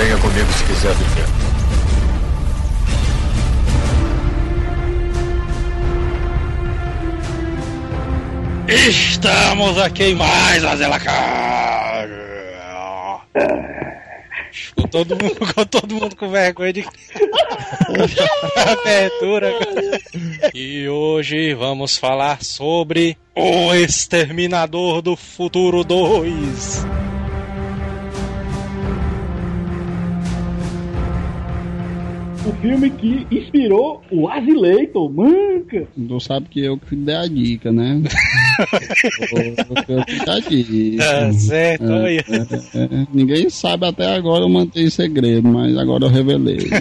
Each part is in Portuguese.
Venha comigo se quiser viver. Estamos aqui em mais uma Zelacard. Com todo mundo, com todo mundo com vergonha de abertura. E hoje vamos falar sobre O Exterminador do Futuro 2. O filme que inspirou o Azileitor, manca. Tu sabe que eu que dei a dica, né? eu que dei a dica. Tá certo, É, olha. é, é. Ninguém sabe até agora, eu mantenho em segredo, mas agora eu revelei.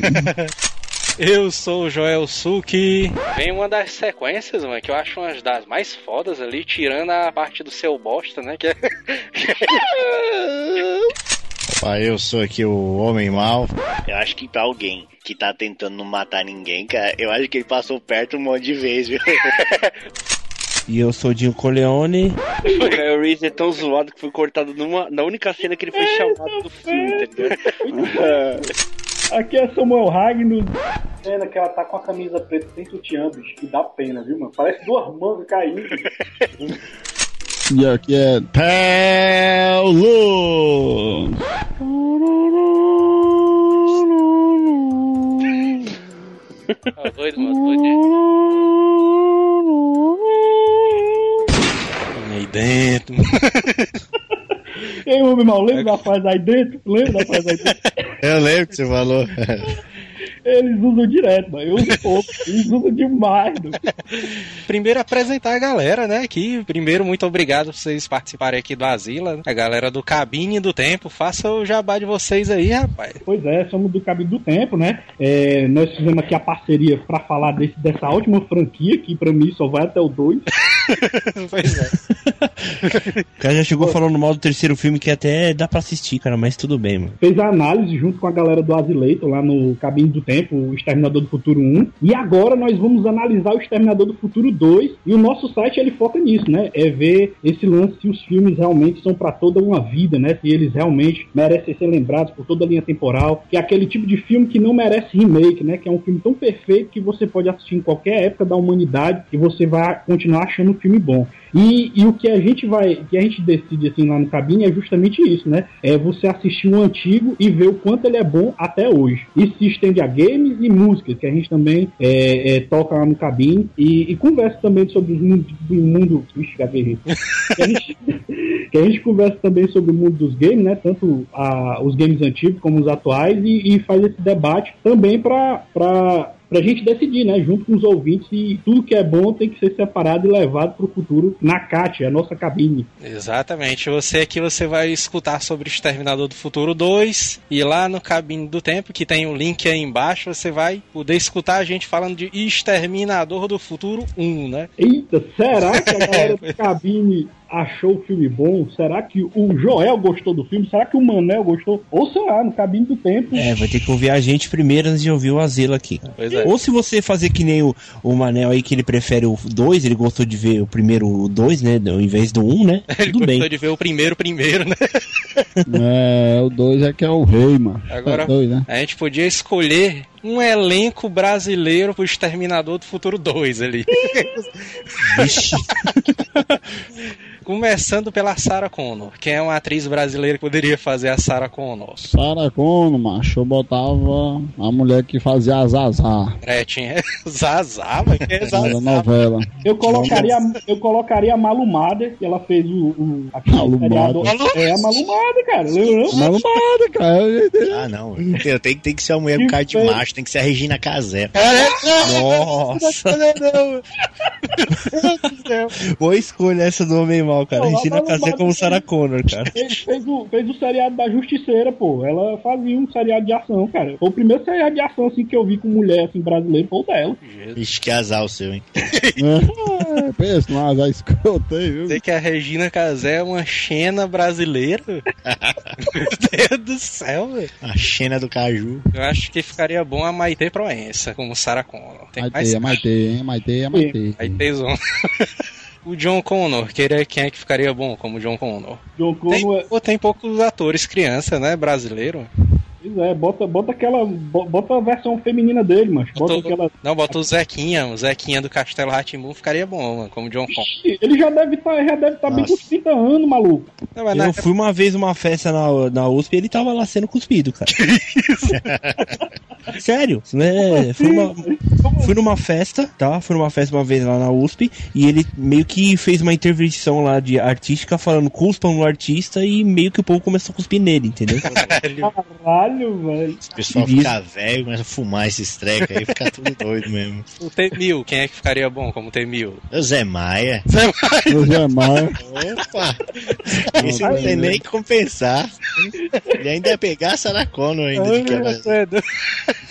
Eu sou o Joel Suki. Vem uma das sequências, mano, que eu acho uma das mais fodas ali, tirando a parte do seu bosta, né? Que é... Opa, eu sou aqui o Homem Mal. Eu acho que pra alguém que tá tentando não matar ninguém, cara, eu acho que ele passou perto um monte de vezes, viu? E eu sou Dinho Coleone. O Reese é tão zoado que foi cortado numa, na única cena que ele foi chamado do filme, ligado? Aqui é Samuel Ragno. Cena que ela tá com a camisa preta sem sutiã, bicho, que dá pena, viu, mano? Parece duas mangas caindo. E aqui é Paulo! Mano, doido. Aí dentro. Ei, homem mal, lembra da frase aí dentro? Lembra da frase aí dentro? Eu lembro que você falou. Eles usam direto, mano. Eu uso pouco. Eles usam demais, mano. Primeiro apresentar a galera, né? Aqui, primeiro, muito obrigado por vocês participarem aqui do Asila. né? A galera do Cabine do Tempo. Faça o jabá de vocês aí, rapaz. Pois é, somos do Cabine do Tempo, né? É, nós fizemos aqui a parceria pra falar desse, dessa última franquia, que pra mim só vai até o 2. pois é. O cara já chegou falando mal do terceiro filme que até dá pra assistir, cara, mas tudo bem, mano. Fez a análise junto com a galera do Azileito lá no Cabine do Tempo, o Exterminador do Futuro 1. E agora nós vamos analisar o Exterminador do Futuro 2. E o nosso site ele foca nisso, né? É ver esse lance se os filmes realmente são pra toda uma vida, né? Se eles realmente merecem ser lembrados por toda a linha temporal. Que é aquele tipo de filme que não merece remake, né? Que é um filme tão perfeito que você pode assistir em qualquer época da humanidade e você vai continuar achando filme bom. E, e o que a gente vai, que a gente decide assim lá no cabine é justamente isso, né? É você assistir o antigo e ver o quanto ele é bom até hoje. Isso se estende a games e músicas, que a gente também é, é, toca lá no cabine e, e conversa também sobre o mundo, do mundo Ixi, gaguejei. que, a gente, que a gente conversa também sobre o mundo dos games, né? Tanto a, os games antigos como os atuais e, e faz esse debate também para pra gente decidir, né, junto com os ouvintes, e tudo que é bom tem que ser separado e levado pro futuro na CAT, a nossa cabine. Exatamente. Você aqui você vai escutar sobre o Exterminador do Futuro 2 e lá no Cabine do Tempo, que tem o link aí embaixo, você vai poder escutar a gente falando de Exterminador do Futuro 1, né? Eita, será que a galera do cabine achou o filme bom? Será que o Joel gostou do filme? Será que o Manel gostou? Ou sei lá, no cabine do tempo. É, vai ter que ouvir a gente primeiro antes de ouvir o Asilo aqui. Pois é. Ou se você fazer que nem o, o Manel aí, que ele prefere o 2, ele gostou de ver o primeiro 2, né? Ao invés do 1, um, né? Ele Tudo bem. gostou de ver o primeiro primeiro, né? É, o 2 é que é o rei, mano. Agora- É doido, né? A gente podia escolher um elenco brasileiro pro Exterminador do Futuro 2 ali. Vixe. Começando pela Sarah Connor, que é uma atriz brasileira que poderia fazer a Sarah Connor. Sarah Connor, macho, eu botava a mulher que fazia a Zazá Gretchen é Zazá, mas que é da Zazá? novela. Eu colocaria, eu colocaria a Malumada, que ela fez o. o aquele Malumada. É a Malumada, cara. Para, cara. Ah, não. Tenho, tem que ser uma mulher com cara de macho, tem que ser a Regina Casé. Nossa. Boa escolha essa do Homem Mal, cara. Não, Regina não Casé como. Sarah Connor, cara. Fez, fez o, fez o seriado da Justiceira, pô. Ela fazia um seriado de ação, cara. Foi o primeiro seriado de ação assim, que eu vi com mulher assim, brasileira, foi o dela. Ixi, que azar o seu, hein? É, pensa, mas já escutei, viu? Sei que a Regina Casé é uma xena brasileira. Meu Deus do céu, velho. A Xena do Caju. Eu acho que ficaria bom a Maite Proença como Sarah Connor. Tem mais Maitê, é Maitê, hein? Maitê, é Maitê. Maite. O John Connor, que ele é- quem é que ficaria bom como John Connor? John Tem, Connor é. pô, tem poucos atores criança, né, brasileiro. Pois é, bota, bota aquela. bo- Bota a versão feminina dele, mas. Bota Botou- aquela. Não, bota o Zequinha, o Zequinha do Castelo Ratimbun ficaria bom, mano, como John. Ixi, Ele já deve estar já deve tá bem com Nossa. 30 anos, maluco. Não, mas na- Eu fui uma vez numa festa na, na USP e ele tava lá sendo cuspido, cara. Sério, né? Fui numa, fui numa festa, tá? Fui numa festa uma vez lá na USP e ele meio que fez uma intervenção lá de artística falando cuspam no artista e meio que o povo começou a cuspir nele, entendeu? Caralho, velho. O pessoal fica velho, começa a fumar esses trecos aí, fica tudo doido mesmo. o T-1000, quem é que ficaria bom como T-1000? O Zé Maia. O Zé Maia. Opa! Esse não tem nem que compensar. Ele ainda ia pegar a Sarah Connor ainda de quebra,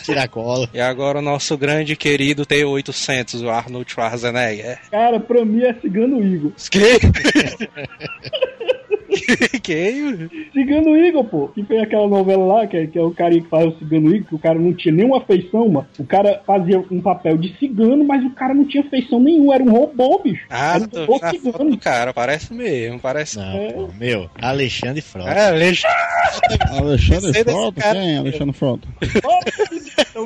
tiracola. E agora o nosso grande querido T-800, o Arnold Schwarzenegger. Cara, pra mim é Cigano Igor. Que? Quem? Cigano Igor, pô. Que fez aquela novela lá, que é, que é o cara que faz o Cigano Igor, que o cara não tinha nenhuma feição, mano. O cara fazia um papel de cigano, mas o cara não tinha feição nenhuma. Era um robô, bicho. Ah, era um tô robô cigano. do cara, parece mesmo, parece... Não, pô, meu, Alexandre Frota. É, Alex- Alexandre desse Frota? Quem é Alexandre Frota?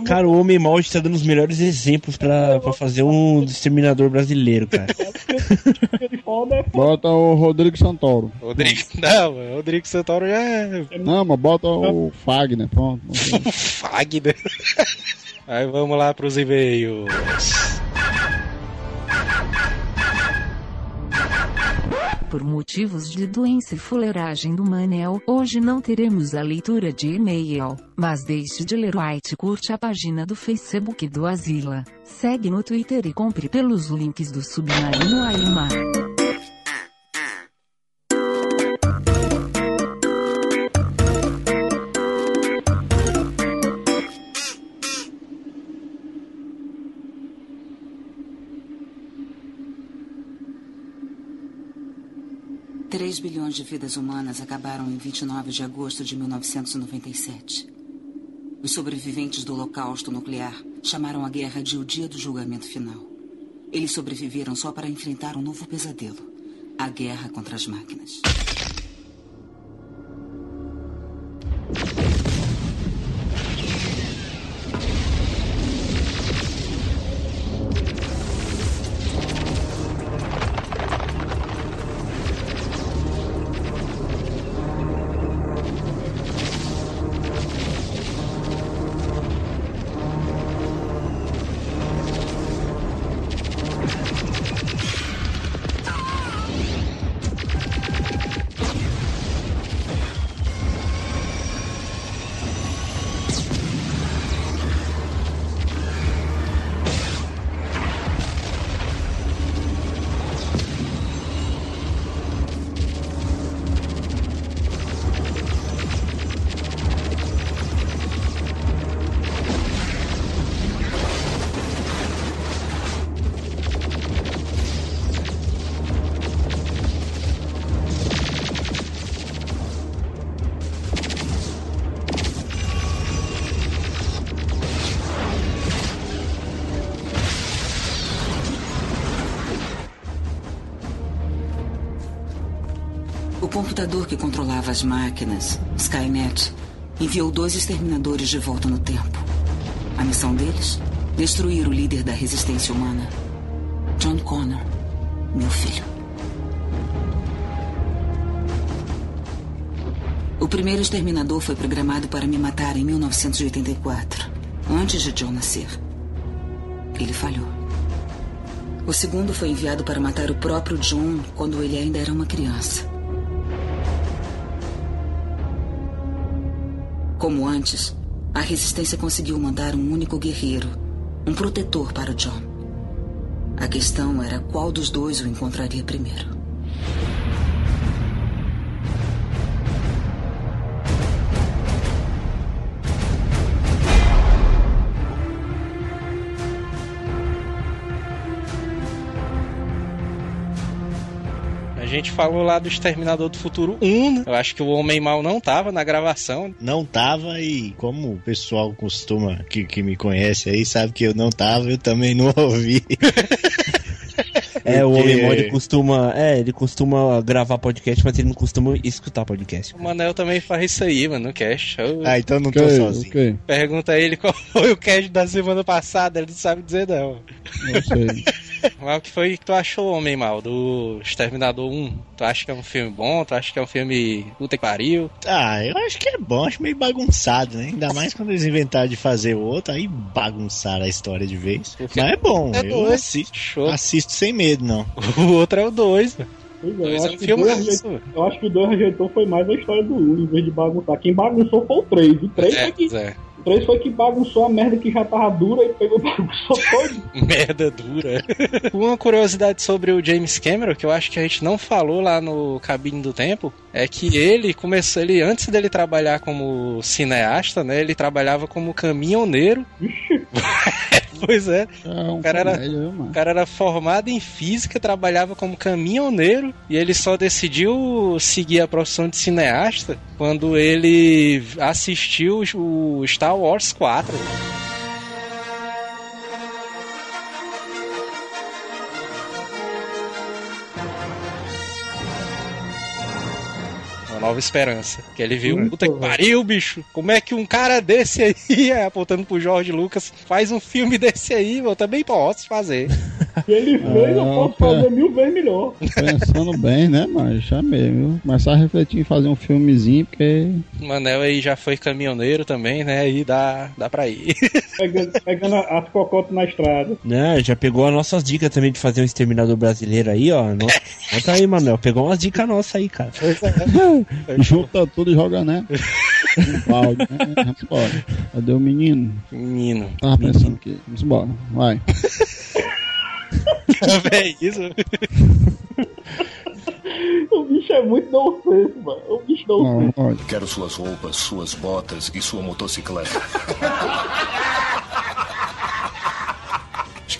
Cara, o Homem Mal está dando os melhores exemplos pra, pra fazer um exterminador brasileiro, cara. É foda. Bota o Rodrigo Santoro. Rodrigo... Não, mano, Rodrigo Santoro já é Não, mas bota o Fagner, pronto. Fagner. Aí vamos lá pros e-mails. Por motivos de doença e fuleiragem do Manel, hoje não teremos a leitura de e-mail, mas deixe de ler o White e curte a página do Facebook do Asila. Segue no Twitter e compre pelos links do Submarino Aimar. Três bilhões de vidas humanas acabaram em 29 de agosto de 1997. Os sobreviventes do Holocausto Nuclear chamaram a guerra de o dia do julgamento final. Eles sobreviveram só para enfrentar um novo pesadelo: a guerra contra as máquinas. Computador que controlava as máquinas, Skynet, enviou dois exterminadores de volta no tempo. A missão deles? Destruir o líder da resistência humana, John Connor, meu filho. O primeiro exterminador foi programado para me matar em 1984, antes de John nascer. Ele falhou. O segundo foi enviado para matar o próprio John quando ele ainda era uma criança. A resistência conseguiu mandar um único guerreiro, um protetor para John. A questão era qual dos dois o encontraria primeiro. Gente falou lá do Exterminador do Futuro 1, né? Eu acho que o Homem Mal não tava na gravação. Não tava e como o pessoal costuma, que, que me conhece aí, sabe que eu não tava, eu também não ouvi. É o Homem Mal, ele costuma. É, ele costuma gravar podcast, mas ele não costuma escutar podcast. O Manel também faz isso aí, mano, no cast. Eu Ah, então não tô Ok, sozinho. ok. Pergunta a ele qual foi o cast da semana passada, ele não sabe dizer não. Não sei. Mas o que foi que tu achou, Homem Mal, do Exterminador 1? Tu acha que é um filme bom? Tu acha que é um filme puta que pariu? Ah, eu acho que é bom, acho meio bagunçado, né? Ainda mais quando eles inventaram de fazer o outro, aí bagunçaram a história de vez. Mas é bom, É eu dois. assisto, Show. assisto sem medo, não. O outro é o 2, mano. Pois é, Dois eu, é acho um que o filme dois rejeitou- eu acho que o 2 rejeitou foi mais a história do 1, em vez de bagunçar. Quem bagunçou foi o 3. O 3 É, foi que, é. O 3 foi que bagunçou a merda que já tava dura e pegou bagunçou todo. Merda dura. Uma curiosidade sobre o James Cameron, que eu acho que a gente não falou lá no Cabine do Tempo, é que ele começou, ele antes dele trabalhar como cineasta, né, ele trabalhava como caminhoneiro. pois é, É um cara era- mano? o cara era formado em física, trabalhava como caminhoneiro e ele só decidiu seguir a profissão de cineasta quando ele assistiu o Star Wars 4. Nova esperança. Que ele viu, puta que pariu, bicho. Como é que um cara desse aí, apontando pro Jorge Lucas, faz um filme desse aí? Eu também posso fazer. Se ele fez, eu posso fazer mil vezes melhor. Pensando bem, né, mas chamei, viu? Começar a refletir em fazer um filmezinho, porque. O Manel aí já foi caminhoneiro também, né? Aí dá, dá pra ir. Pegando, pegando as cocotas na estrada. Né, já pegou as nossas dicas também de fazer um exterminador brasileiro aí, ó. Nossa, conta aí, Manuel. Pegou umas dicas nossas aí, cara. Junta tudo e joga, né? Um balde, né? Cadê o menino? Menino. Tava pensando aqui. Vamos embora. Vai. É isso. O bicho é muito nonsense, mano. O bicho Não. Quero suas roupas, suas botas e sua motocicleta.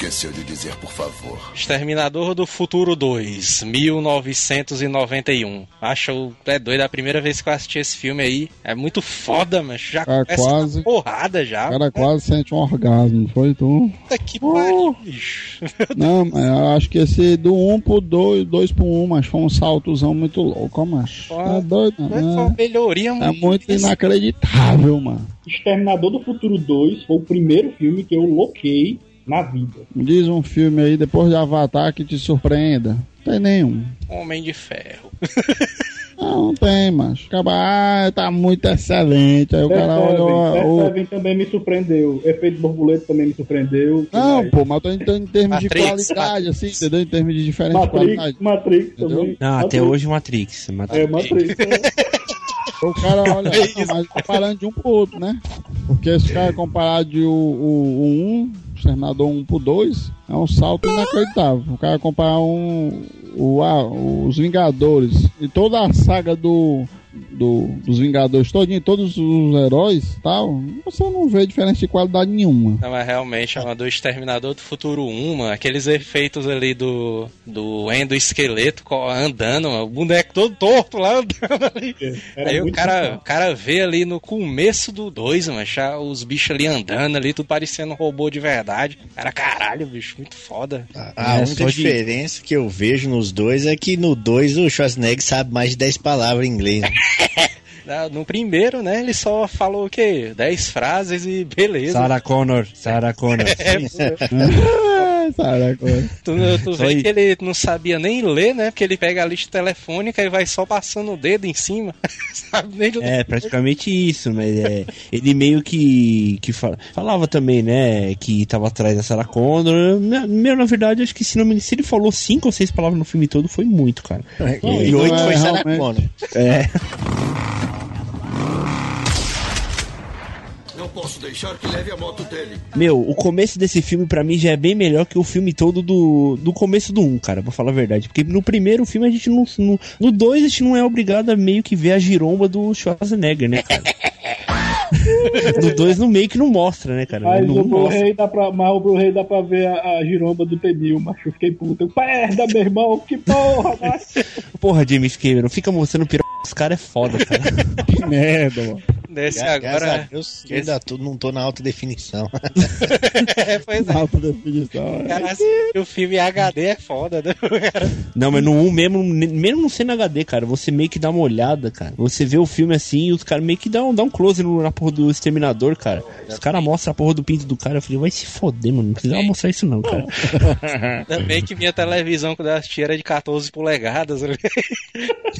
Esqueceu de dizer, por favor. Exterminador do Futuro 2, 1991. Acho é doido, é a primeira vez que eu assisti esse filme aí. É muito foda, mas já Cara, começa quase. uma porrada já. O cara quase sente um orgasmo, não foi tu? Puta que pariu, bicho. Não, mas eu acho que esse do 1 pro 2, 2 pro 1, mas foi um saltozão muito louco, ó, macho. Ah, É doido, Foi né? uma melhoria É muito isso. inacreditável, mano. Exterminador do Futuro 2 foi o primeiro filme que eu loquei na vida. Diz um filme aí, depois de Avatar, que te surpreenda. Não tem nenhum. Homem de Ferro. Não, não tem, macho. Acaba, ah, tá muito excelente. Aí o cara. The o- Seven também me surpreendeu. Efeito borboleta também me surpreendeu. Não, pô, mas eu tô em, em termos de Matrix, qualidade, assim, entendeu? Em termos de diferença de Matrix, qualidade. Matrix Entendeu? também. Não, até Matrix. hoje Matrix. Matrix. É, Matrix. é. O cara olha, não, mas comparando de um pro outro, né? Porque se o cara comparar de o, o, o 1, o Exterminador 1 pro 2, é um salto inacreditável. O cara comparar um, o, a, os Vingadores e toda a saga do, do, dos Vingadores, todinho, todos os heróis tal, você não vê diferença de qualidade nenhuma. Não, mas realmente é uma do Exterminador do Futuro 1, mano. Aqueles efeitos ali do, do endoesqueleto co- andando, mano. O boneco todo torto lá andando ali. Era Aí o cara, o cara vê ali no começo do 2, mano, já os bichos ali andando ali, tudo parecendo um robô de verdade. Cara, caralho, bicho, muito foda. A É, única só de- diferença que eu vejo nos dois é que no dois o Schwarzenegger sabe mais de 10 palavras em inglês. né? No primeiro, né, ele só falou o quê? 10 frases e beleza. Sarah Connor. Sarah Connor. Ah, sabe, agora. Tu, tu vê que ele não sabia nem ler, né? Porque ele pega a lista telefônica e vai só passando o dedo em cima. Sabe nem ler. É, praticamente isso, mas é, ele meio que, que fala- falava também, né, que tava atrás da Sarah Connor. Meu, na verdade, acho que se, não se ele falou cinco ou seis palavras no filme todo, foi muito, cara. e então oito é foi Sarah Connor. É, Não posso deixar que leve a moto dele. meu, o começo desse filme pra mim já é bem melhor que o filme todo do, do começo do 1, cara, pra falar a verdade. Porque no primeiro filme a gente não. No, no 2 a gente não é obrigado a meio que ver a giromba do Schwarzenegger, né, cara? no 2 no meio que não mostra, né, cara? Mas no o um. Blu-ray dá pra, mas o Blu-ray dá pra ver a, a giromba do Tenil, mas eu fiquei puto. Perda, meu irmão, que porra, mas... Porra, James Cameron, fica mostrando piroca dos caras é foda, cara. Que merda, mano. Nesse Gra- Graças a agora. Deus, eu ainda tô, não tô na alta definição. É, pois é. Alta definição. é. Cara, assim, o filme HD é foda, né? Não, mas no 1 mesmo, mesmo não sendo HD, cara, você meio que dá uma olhada, cara. Você vê o filme assim e os caras meio que dão, dão um close no, na porra do Exterminador, cara. Os caras mostram a porra do pinto do cara. Eu falei, vai se foder, mano. Não precisava mostrar isso não, cara. Ainda bem que minha televisão, quando eu assisti, era de 14 polegadas. né?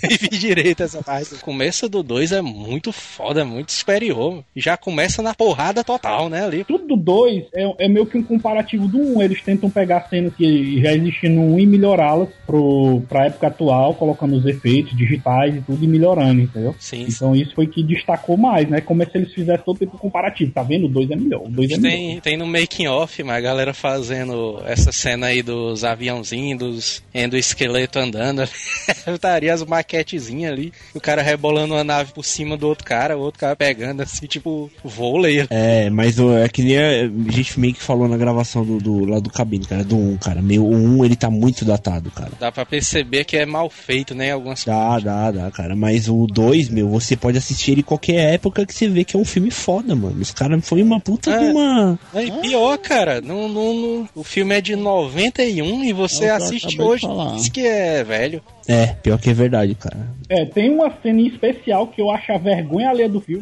Nem vi direito essa parte. O começo do 2 é muito foda, muito superior. Já começa na porrada total, né? Ali. Tudo do 2 é, é meio que um comparativo do 1. Um. Eles tentam pegar cenas que já existiam no 1 um e melhorá-las pro, pra época atual, colocando os efeitos digitais e tudo e melhorando, entendeu? Sim. Então isso foi que destacou mais, né? Como é se eles fizessem todo tipo comparativo. Tá vendo? O 2 é melhor. O 2 é melhor. Tem, tem no making off, mas a galera fazendo essa cena aí dos aviãozinhos, dos endoesqueleto andando. Estaria as maquetezinhas ali. O cara rebolando uma nave por cima do outro cara, o outro cara pegando assim, tipo vôlei. É, mas o- é que nem a gente meio que falou na gravação do, do lá do cabine, cara, do 1, cara. Meio, o 1 ele tá muito datado, cara. Dá pra perceber que é mal feito, né? Algumas Dá, dá, dá, cara. Mas o 2, meu, você pode assistir ele em qualquer época que você vê que é um filme foda, mano. Os caras foi uma puta É. de uma. É, e pior, cara, não, não, não- o filme é de 91 e você É eu assiste hoje diz que é velho. É, pior que é verdade, cara. É, tem uma cena em especial que eu acho a vergonha alheia do filme.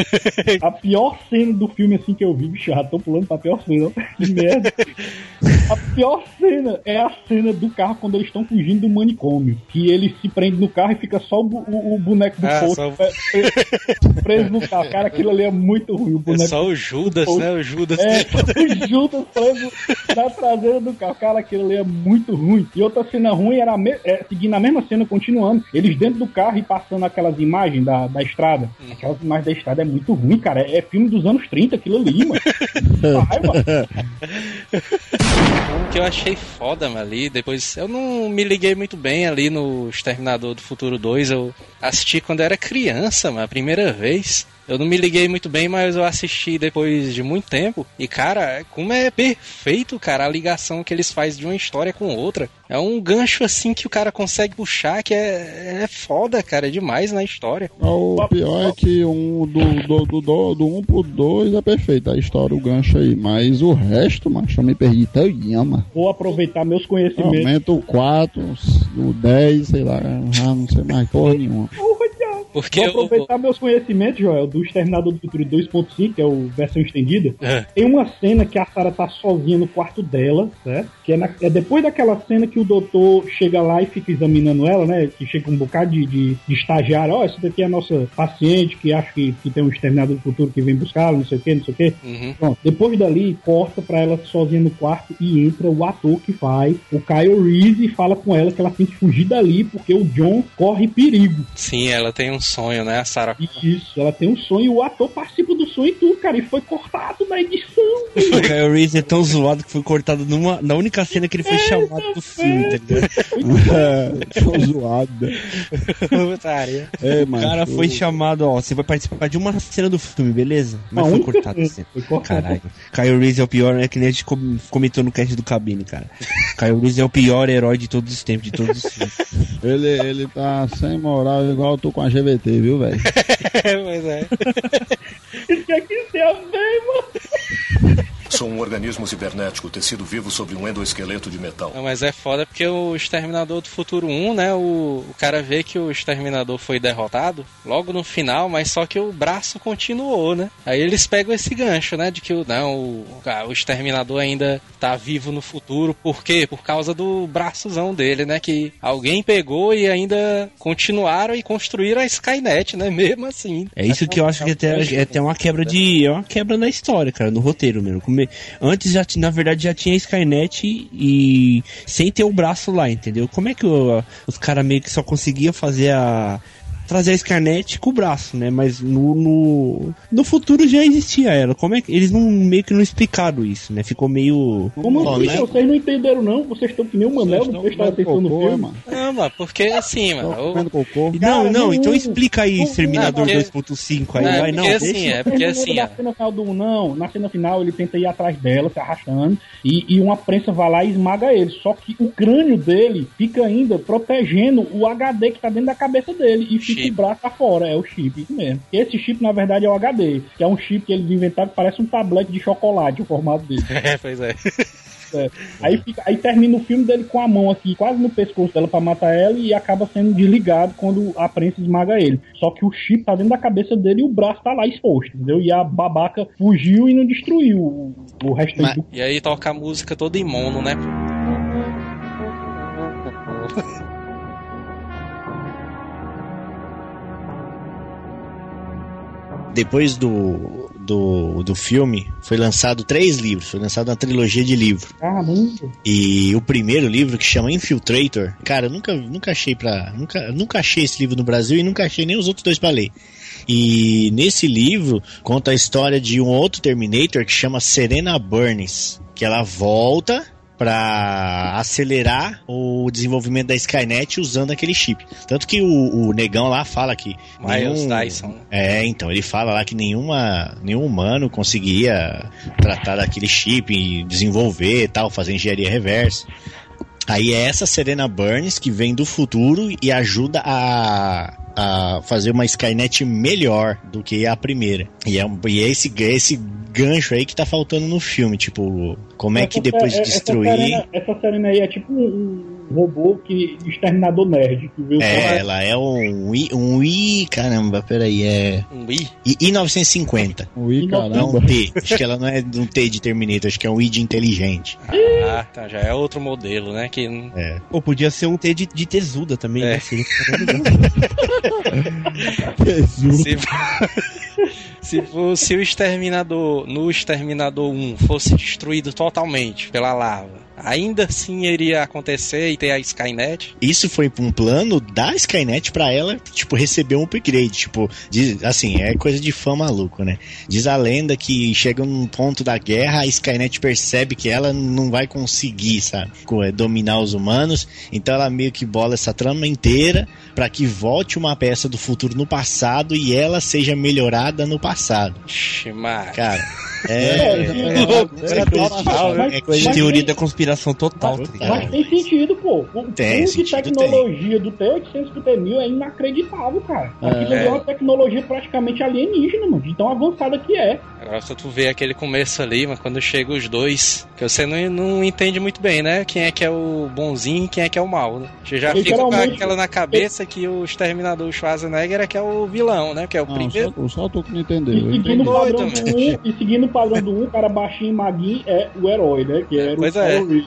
a pior cena do filme, assim, que eu vi, bicho, já tô pulando pra pior cena. Que merda. A pior cena é a cena do carro quando eles estão fugindo do manicômio. Que ele se prende no carro e fica só o, o- o boneco do Ah, só pre- preso no carro. Cara, aquilo ali é muito ruim. O É só o Judas, né? O Judas. é, o Judas preso na traseira do carro. Cara, aquilo ali é muito ruim. E outra cena ruim era me- é, seguindo a mesma cena, continuando. Eles dentro do carro e passando aquelas imagens da, da estrada. Aquelas imagens da estrada é muito ruim, cara. É, é filme dos anos 30, aquilo ali, mano. Vai, mano. Um que eu achei foda mano, ali. Depois eu não me liguei muito bem ali no Exterminador do Futuro 2. Eu assisti quando era criança, mano, a primeira vez. Eu não me liguei muito bem, mas eu assisti depois de muito tempo. E, cara, como é perfeito, cara, a ligação que eles fazem de uma história com outra. É um gancho assim que o cara consegue puxar, que é, é foda, cara, é demais na história. O pior é que um do, do, do, do, do 1 pro 2 é perfeito, a história, o gancho aí. Mas o resto, macho, eu me perdi todinha, mano. Vou aproveitar meus conhecimentos. Aumenta o 4, o 10, sei lá, já não sei mais porra nenhuma. Porque Vou eu- aproveitar meus conhecimentos, Joel, do Exterminador do Futuro 2.5, que é o versão estendida. É. Tem uma cena que a Sarah tá sozinha no quarto dela, certo? Que é, na- é depois daquela cena que o doutor chega lá e fica examinando ela, né? Que chega um bocado de, de, de estagiário. Ó, essa daqui é a nossa paciente que acha que, que tem um Exterminador do Futuro que vem buscá-la, não sei o que, não sei o que. Uhum. Pronto, depois dali, corta pra ela sozinha no quarto e entra o ator que faz o Kyle Reese e fala com ela que ela tem que fugir dali porque o John corre perigo. Sim, ela tem um sonho, né, a Sarah? Isso, ela tem um sonho e o ator participa do sonho e tudo, cara, e foi cortado na edição. O Kyle Reese é tão zoado que foi cortado numa, na única cena que ele foi chamado do filme, tá ligado? É, tô zoado. né? É, O cara eu- foi chamado, ó, você vai participar de uma cena do filme, beleza? Mas A foi cortado a cena, cena. foi cortado. Caralho. Kyle Reese é o pior, é que nem a gente com- comentou no cast do cabine, cara. Kyle Reese é o pior herói de todos os tempos, de todos os filmes. Ele, ele tá sem moral, igual eu tô com a GVT, viu, velho? pois é. Isso aqui ver, mano. Sou um organismo cibernético, tecido vivo sobre um endoesqueleto de metal. Não, mas é foda porque o Exterminador do Futuro 1, né? O, o cara vê que o Exterminador foi derrotado logo no final, mas só que o braço continuou, né? Aí eles pegam esse gancho, né? De que o, não, o, ah, o Exterminador ainda tá vivo no futuro. Por quê? Por causa do braçozão dele, né? Que alguém pegou e ainda continuaram e construíram a Skynet, né? Mesmo assim. É isso que eu acho que até, é até uma quebra de. É uma quebra na história, cara, no roteiro mesmo. Antes, já, na verdade, já tinha Skynet e. sem ter o braço lá, entendeu? Como é que o- os caras meio que só conseguiam fazer a. trazer a Skynet com o braço, né? Mas no, no, no futuro já existia ela. Como é que. Eles não meio que não explicaram isso, né? Ficou meio. Como Bom, assim? né? Vocês não entenderam, não? Vocês estão que nem o Manel, Vocês não estão prestaram atenção no cocô, filme. mano. Não, mano, porque assim, mano. cocô. Não, Cara, não, então explica aí, Exterminador porque- 2.5 aí, Não, vai, não, porque deixa. assim, é porque assim, da cena final do não. Na cena final ele tenta ir atrás dela, se arrastando, e, e uma prensa vai lá e esmaga ele. Só que o crânio dele fica ainda protegendo o HD que tá dentro da cabeça dele. E fica braço tá fora, é o chip, isso mesmo. Esse chip, na verdade, é o HD, que é um chip que eles inventaram que parece um tablete de chocolate, o formato dele. É, pois é. É. Aí, fica, aí termina o filme dele com a mão aqui, quase no pescoço dela pra matar ela e acaba sendo desligado quando a prensa esmaga ele. Só que o chip tá dentro da cabeça dele e o braço tá lá exposto, entendeu? E a babaca fugiu e não destruiu o, o resto Mas- do E aí toca a música toda em mono, né? Depois do, do, do filme, foi lançado três livros. Foi lançado uma trilogia de livros. Caramba. E o primeiro livro, que chama Infiltrator, cara, eu nunca, nunca achei pra. Nunca, nunca achei esse livro no Brasil e nunca achei nem os outros dois pra ler. E nesse livro conta a história de um outro Terminator que chama Serena Burns, que ela volta pra acelerar o desenvolvimento da Skynet usando aquele chip. Tanto que o, o negão lá fala que Miles nenhum- Dyson. é, então, ele fala lá que nenhuma, nenhum humano conseguia tratar daquele chip e desenvolver e tal, fazer engenharia reversa. Aí é essa Serena Burns que vem do futuro e ajuda a, a fazer uma Skynet melhor do que a primeira. E é, e é esse, esse gancho aí que tá faltando no filme, tipo, como é que Essa- depois de essa destruir... Serena- Essa Serena aí é tipo um robô que exterminador nerd, que veio É, ela é um I, um I, caramba, peraí, é Um? I, I950. Ui, E Não caramba. um T. Acho que ela não é um T de Terminator, acho que é um I de inteligente. Ah, tá, já é outro modelo, né? Que não- É. Ou podia ser um T de, de tesuda também, É. né? Jesus. Se, se, se o Exterminador, no Exterminador 1, fosse destruído totalmente pela lava, ainda assim iria acontecer e ter a Skynet? Isso foi um plano da Skynet pra ela, tipo, receber um upgrade. Tipo, diz- assim, é coisa de fã maluco, né? Diz a lenda que chega num ponto da guerra, a Skynet percebe que ela não vai conseguir, sabe? é, Dominar os humanos. Então ela meio que bola essa trama inteira pra que volte uma peça do futuro no passado e ela seja melhorada no passado. Ixi, mas... Cara, É, é. é, é, é, total, mas- é coisa mas- de teoria da conspiração total, tá? Mas tem sentido, pô. O Tem, de tecnologia do T800 pro T1000 é inacreditável, cara. Aquilo É. é uma tecnologia praticamente alienígena, mano. De tão avançada que é. Agora só tu vê aquele começo ali, mas quando chega os dois, que você não, não entende muito bem, né? Quem é que é o bonzinho e quem é que é o mal, né? Você já fica com aquela na cabeça que o Exterminador Schwarzenegger é que é o vilão, né? Que é o Não, primeiro. só, só tu que não entendeu. E seguindo, o padrão do 1, e seguindo padrão do 1, o cara baixinho e maguinho é o herói, né? Que era Pois o é.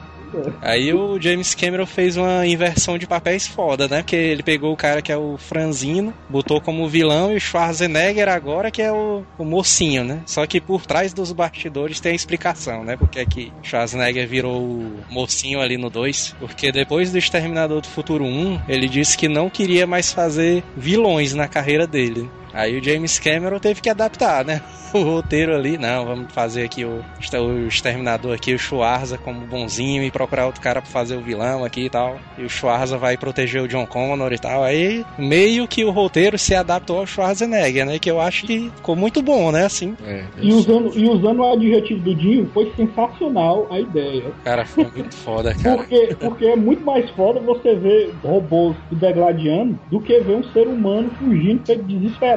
Aí o James Cameron fez uma inversão de papéis foda, né? Porque ele pegou o cara que é o franzino, botou como vilão e o Schwarzenegger agora que é o, o mocinho, né? Só que por trás dos bastidores tem a explicação, né? Porque é que Schwarzenegger virou o mocinho ali no 2. Porque depois do Exterminador do Futuro 1, ele disse que não queria mais fazer vilões na carreira dele. Aí o James Cameron teve que adaptar, né? O roteiro ali, não, vamos fazer aqui o, o exterminador aqui, o Schwarza como bonzinho e procurar outro cara pra fazer o vilão aqui e tal. E o Schwarza vai proteger o John Connor e tal. Aí meio que o roteiro se adaptou ao Schwarzenegger, né? Que eu acho que ficou muito bom, né? Assim, E usando, e usando o adjetivo do Dinho, foi sensacional a ideia. cara, foi muito foda, cara. Porque, porque é muito mais foda você ver robôs se degladiando do que ver um ser humano fugindo feito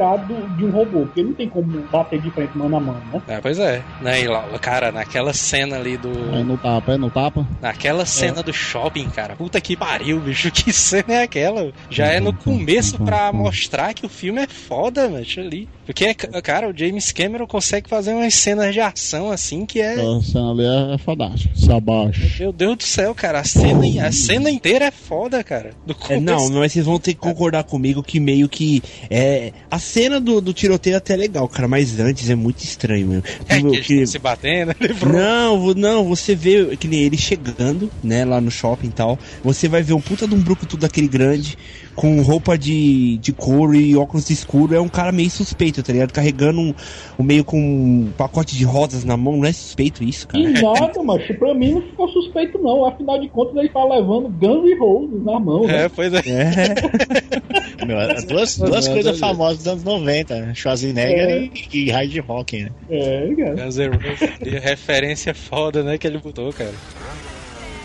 desesperado do- de um robô. Porque não tem como bater de frente mano a mano, né? É, pois é, né? E lá, cara, naquela cena ali do. É no tapa, é no tapa. Naquela cena do shopping, cara. Puta que pariu, bicho. Que cena é aquela? Já é no começo pra mostrar que o filme é foda, bicho, ali. Porque, cara, o James Cameron consegue fazer umas cenas de ação assim que é. A cena ali é, é fantástica. Se abaixa. Meu Deus do céu, cara. A cena, a cena inteira é foda, cara. Do É, não, mas vocês vão ter que concordar comigo que meio que. É, a cena do, do tiroteio é até legal, cara, mas antes é muito estranho, meu. É, que Meu, eles tão se batendo. ele- Não, não, você vê que nem ele chegando, né, lá no shopping e tal. Você vai ver um puta de um brucutu daquele grande, com roupa de, de couro e óculos escuro. É um cara meio suspeito, tá ligado? Carregando um, um meio com um pacote de rosas na mão. Não é suspeito isso, cara? E nada, mas pra mim não ficou suspeito, não. Afinal de contas, ele tá levando Guns N' Roses na mão, né? É, pois é. É. Meu, as duas, duas coisas famosas dos anos 90, né? Schwarzenegger É. e, e Hard Rock, né? É, cara. Guns N' Roses. E referência foda, né? Que ele botou, cara.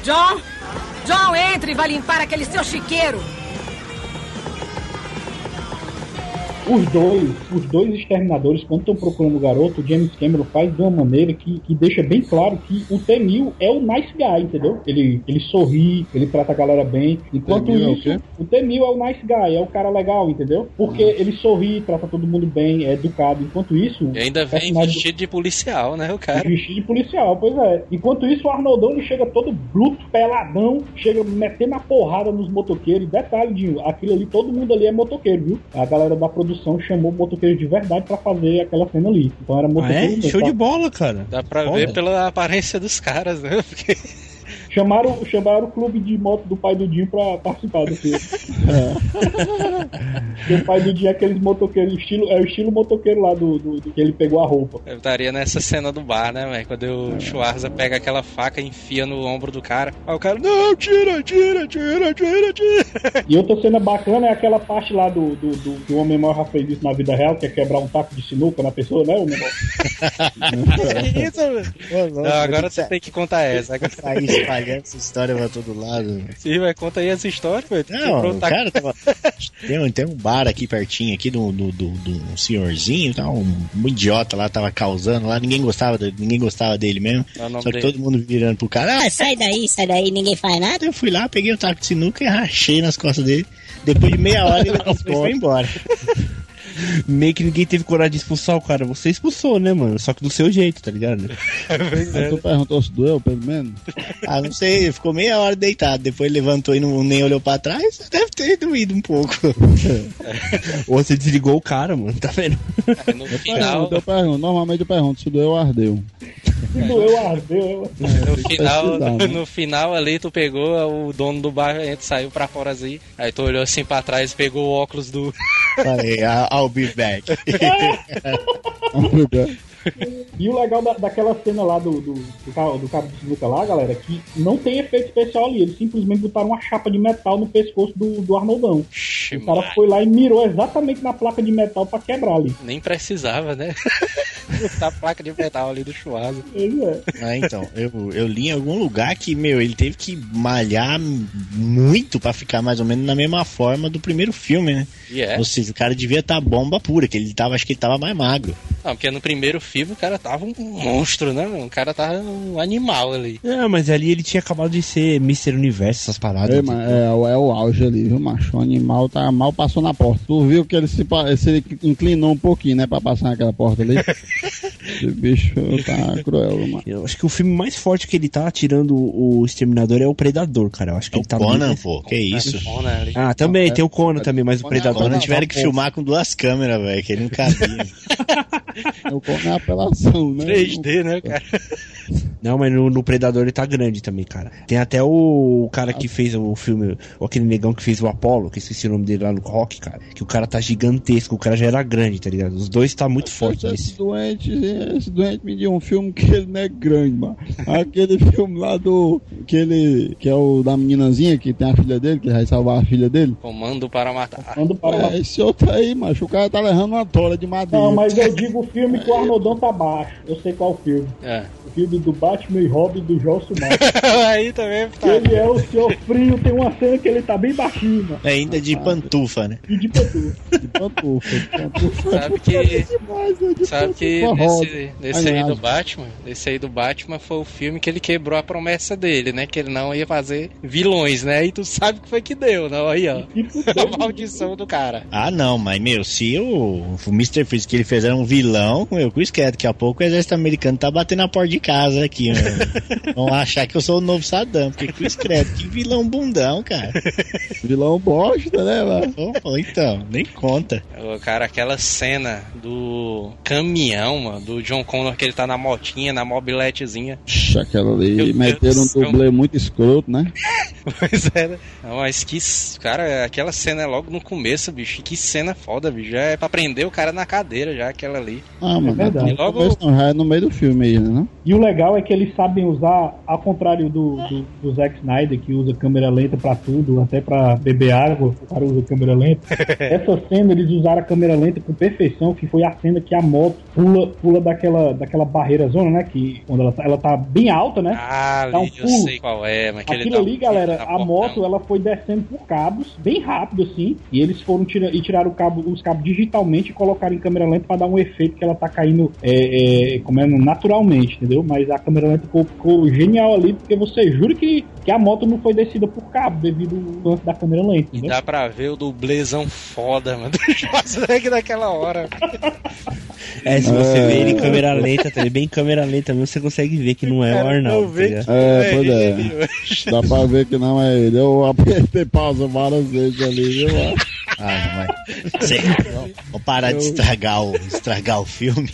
John! John, entre e vai limpar aquele seu chiqueiro! Os dois, os dois exterminadores, quando estão procurando o garoto, o James Cameron faz de uma maneira que, que deixa bem claro que o T-1000 é o nice guy, entendeu? Ele, ele sorri, ele trata a galera bem. Enquanto T-1000 é o isso, o T-1000 é o nice guy, é o cara legal, entendeu? Porque ele sorri, trata todo mundo bem, é educado. Enquanto isso. E ainda vem personagem- vestido de policial, né, o cara? Vestido de policial, pois é. Enquanto isso, o Arnoldão ele chega todo bruto, peladão, chega metendo a porrada nos motoqueiros. Detalhe, Dinho, aquilo ali, todo mundo ali é motoqueiro, viu? A galera da produção chamou motoqueiro de verdade pra fazer aquela cena ali. Então era Ah, motoqueiro. é? mesmo, Show de bola, cara. Dá pra Foda. ver pela aparência dos caras, né? Porque Chamaram, chamaram o clube de moto do pai do Dinho pra participar do filme. Porque o pai do Dinho é aqueles motoqueiros, estilo, é o estilo motoqueiro lá do, do- do que ele pegou a roupa. eu estaria nessa cena do bar, né, velho? Quando o Schwarza pega aquela faca e enfia no ombro do cara. Aí o cara, não, tira, tira, tira, tira, tira. E outra cena bacana é aquela parte lá do, do, do que o Homem Maior já fez isso na vida real, que é quebrar um taco de sinuca na pessoa, né? O negócio? Que isso, velho? Não, agora você tem que contar essa. Agora... espalhando essa história pra todo lado. Sim, vai, conta aí essa história, velho. Não, cara tava. Tem um, tem um bar aqui pertinho aqui do, do, do, do senhorzinho, tá? um, um idiota lá, tava causando lá, ninguém gostava, ninguém gostava dele mesmo. É o nome Só que dele. todo mundo virando pro cara, ah, sai daí, sai daí, ninguém faz nada. eu fui lá, peguei o taco de sinuca e rachei nas costas dele. Depois de meia hora ele foi embora. Meio que ninguém teve coragem de expulsar o cara. Você expulsou, né, mano? Só que do seu jeito, tá ligado? Aí tu perguntou se doeu, pelo menos? Ah, não sei, ele ficou meia hora deitado. Depois levantou e não, nem olhou pra trás. Deve ter doído um pouco. Ou você desligou o cara, mano, tá vendo? Aí no Eu final, pergunto, eu pergunto. Normalmente eu pergunto se doeu ou ardeu. Se doeu, ardeu. no final, né? no final ali, tu pegou o dono do bar, a gente saiu pra fora assim. Aí tu olhou assim pra trás, pegou o óculos do. Falei, "Ah, I'll be back. E o legal da, daquela cena lá do, do, do, ca- do cabo de sinuca lá, galera, é que não tem efeito especial ali. Eles simplesmente botaram uma chapa de metal no pescoço do, do Arnoldão. O cara foi lá e mirou exatamente na placa de metal pra quebrar ali. Nem precisava, né? Botar a placa de metal ali do Schwarza. Ele é. Ah, então, eu, eu li em algum lugar que, meu, ele teve que malhar muito pra ficar mais ou menos na mesma forma do primeiro filme, né? E é. Ou seja, o cara devia estar bomba pura, que ele tava, acho que ele tava mais magro. Não, porque no primeiro filme o cara tava um monstro, né? O cara tava um animal ali. É, mas ali ele tinha acabado de ser Mr. Universo, essas paradas. É, mas é, o- é o auge ali, viu, macho? O animal tá, mal passou na porta. Tu viu que ele se, se inclinou um pouquinho, né, pra passar naquela porta ali? Esse bicho tá cruel, mano. Eu acho que o filme mais forte que ele tá tirando o Exterminador é o Predador, cara. Eu acho que É ele o tá Conan, muito- pô, que isso. Né, ali. Ah, também, Não, tem é- o Conan também, mas o Conan- Predador. Não, tiveram não, que filmar com duas câmeras, velho, que ele não cabia. Eu como é apelação, né? 3D, né, cara? Não, mas no, no Predador ele tá grande também, cara. Tem até o, o cara que fez o filme, ou aquele negão que fez o Apollo, que esqueci o nome dele lá no rock, cara. Que o cara tá gigantesco, o cara já era grande, tá ligado? Os dois tá muito forte Esse nesse. doente, esse doente me deu um filme que ele não é grande, mano. Aquele filme lá do. Que ele. Que é o da meninazinha que tem a filha dele, que vai salvar a filha dele. Comando para matar. Manda para É, esse outro aí, macho, o cara tá levando uma tola de madeira. Não, mas eu digo o filme que o Arnoldão tá baixo. Eu sei qual filme. É. O filme do Batman e Robin do Joel Schumacher. Aí também tá. ele é o senhor frio, tem uma cena que ele tá bem baixinho, mano. Ainda de pantufa, né? E de pantufa. De pantufa, de pantufa. Sabe que. Demais, né, de Sabe que nesse, nesse aí do Batman, nesse aí do Batman foi o filme que ele quebrou a promessa dele, né? Que ele não ia fazer vilões, né? E tu sabe que foi que deu, não? Aí, ó. Tipo, A maldição do cara. Ah, não, mas, meu, se o, o Mr. Freeze que ele fez era um vilão, meu, com esquece, daqui a pouco o exército americano tá batendo na porta de casa aqui, meu. Vão achar que eu sou o novo Saddam, porque com credo, que vilão bundão, cara. Vilão bosta, né, mano? Então, nem conta. Cara, aquela cena do caminhão, mano, do John Connor, que ele tá na motinha, na mobiletezinha. Puxa, aquela ali. Meteram um dublê muito escroto, né? Pois é, né? Não, mas que. Cara, aquela cena é logo no começo, bicho. Que cena foda, bicho. Já é pra prender o cara na cadeira, já aquela ali. Ah, mano. verdade. Então, começo não, já é no meio do filme aí, né? Não? E o legal é que eles sabem usar, ao contrário do, do, do Zack Snyder, que usa câmera lenta pra tudo, até pra beber água, o cara usa câmera lenta. Essa cena eles usaram a câmera lenta com perfeição, que foi a cena que a moto pula, pula daquela, daquela barreira zona, né? Que quando ela tá, ela tá bem alta, né? Ah, Dá um eu sei qual é, mas Aquilo ali, um galera, a moto ela foi descendo por cabos, bem rápido assim, e eles foram tira e tiraram o cabo, os cabos digitalmente e colocaram em câmera lenta pra dar um efeito que ela tá caindo é, é, como é, naturalmente, entendeu? Mas a câmera lenta ficou, ficou genial ali, porque você jura que, que a moto não foi descida por cabo devido ao lance da câmera lenta, E entendeu? dá pra ver o dublezão foda, mano, do Schwarzenegger naquela hora. É, se você É. ver ele em câmera lenta, também bem em câmera lenta mesmo, você consegue ver que não é o Arnaldo. não tá vê ligado? É, pois é. Dá pra ver que não é ele. Eu apertei pausa várias vezes ali, viu? Ah, mas. Cê, vamos parar de estragar o, estragar o filme.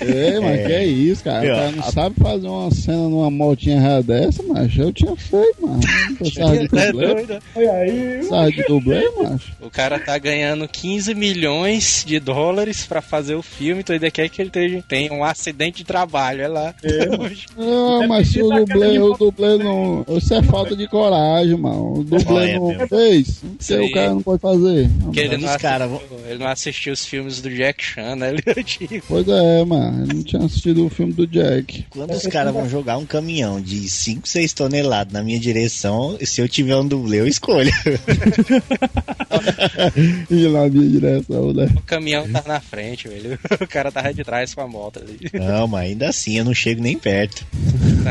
Ei, mas É. que é isso, cara? O cara não sabe fazer uma cena numa motinha real dessa, macho. Eu tinha feito, mano. Precisava de É dublê. doido. Olha aí, de dublê, macho. O cara tá ganhando 15 milhões de dólares pra fazer o filme, então ainda quer que ele tenha, tenha um acidente de trabalho, é lá. Não, mas se o dublê, o dublê não. Isso é falta de coragem, mano. O dublê não fez. O que o cara não pode fazer? Porque ele não, Os cara assistiu, ele não assistiu os filmes do Jack Chan, né? Ele é. Pois é, mano. Ele não tinha assistido o filme do Jack. Quando os caras vão jogar um caminhão de 5, 6 toneladas na minha direção, se eu tiver um dublê, eu escolho. E na minha direção, né? O caminhão tá na frente, velho. O cara tava de trás com a moto ali. Não, mas ainda assim eu não chego nem perto.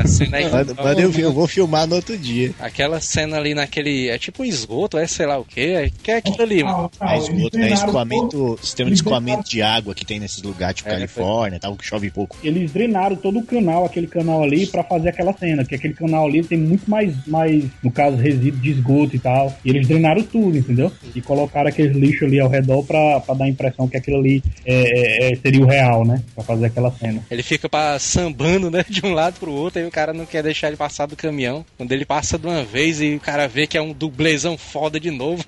Cena aí, Manda, manda eu, eu vou filmar no outro dia. Aquela cena ali naquele. É tipo um esgoto, é sei lá o que. É, que é aquilo ali, mano. Ah, É esgoto, né? Escoamento, sistema de escoamento de água que tem nesses lugares, tipo É, Califórnia, tal, que chove pouco. eles drenaram todo o canal, aquele canal ali, pra fazer aquela cena. Que aquele canal ali tem muito mais, mais, no caso, resíduo de esgoto e tal. E eles drenaram tudo, entendeu? E colocaram aqueles lixo ali ao redor pra, pra dar a impressão que aquilo ali é, é, é, seria o real, né? Pra fazer aquela cena. Ele fica pa- sambando, né? De um lado pro outro, aí o cara não quer deixar ele passar do caminhão. Quando ele passa de uma vez e o cara vê que é um dublezão foda de novo.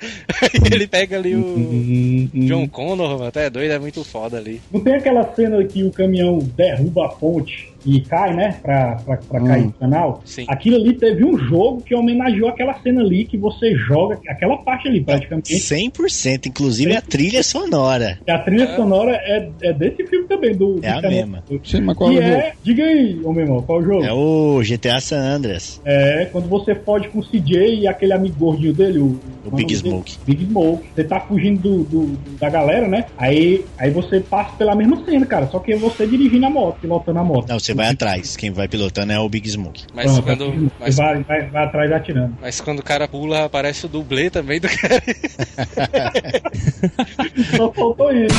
ele pega ali o John Connor, mano, até é doido, é muito foda ali. Não tem aquela cena que o caminhão derruba a ponte e cai, né? Pra, pra, pra cair no canal? Sim. Aquilo ali teve um jogo que homenageou aquela cena ali que você joga, aquela parte ali, praticamente. 100%, inclusive a trilha sonora. E a trilha sonora é, é desse filme também, do. É do a canal. mesma. Sim, mas qual E é o jogo? é. Diga aí, ô meu irmão, qual o jogo? É o GTA San Andreas. É, quando você pode com o CJ e aquele amigo gordinho dele, o, O qual Big dele? Smoke. Big Smoke. Você tá fugindo do, do- da galera, né? Aí, aí você passa pela mesma cena, cara. Só que é você dirigindo a moto, pilotando a moto. Não, você vai atrás. Quem vai pilotando é o Big Smoke. Mas Pronto, quando. você Mas, vai, vai, vai atrás atirando. mas quando o cara pula, aparece o dublê também do cara. Só faltou isso.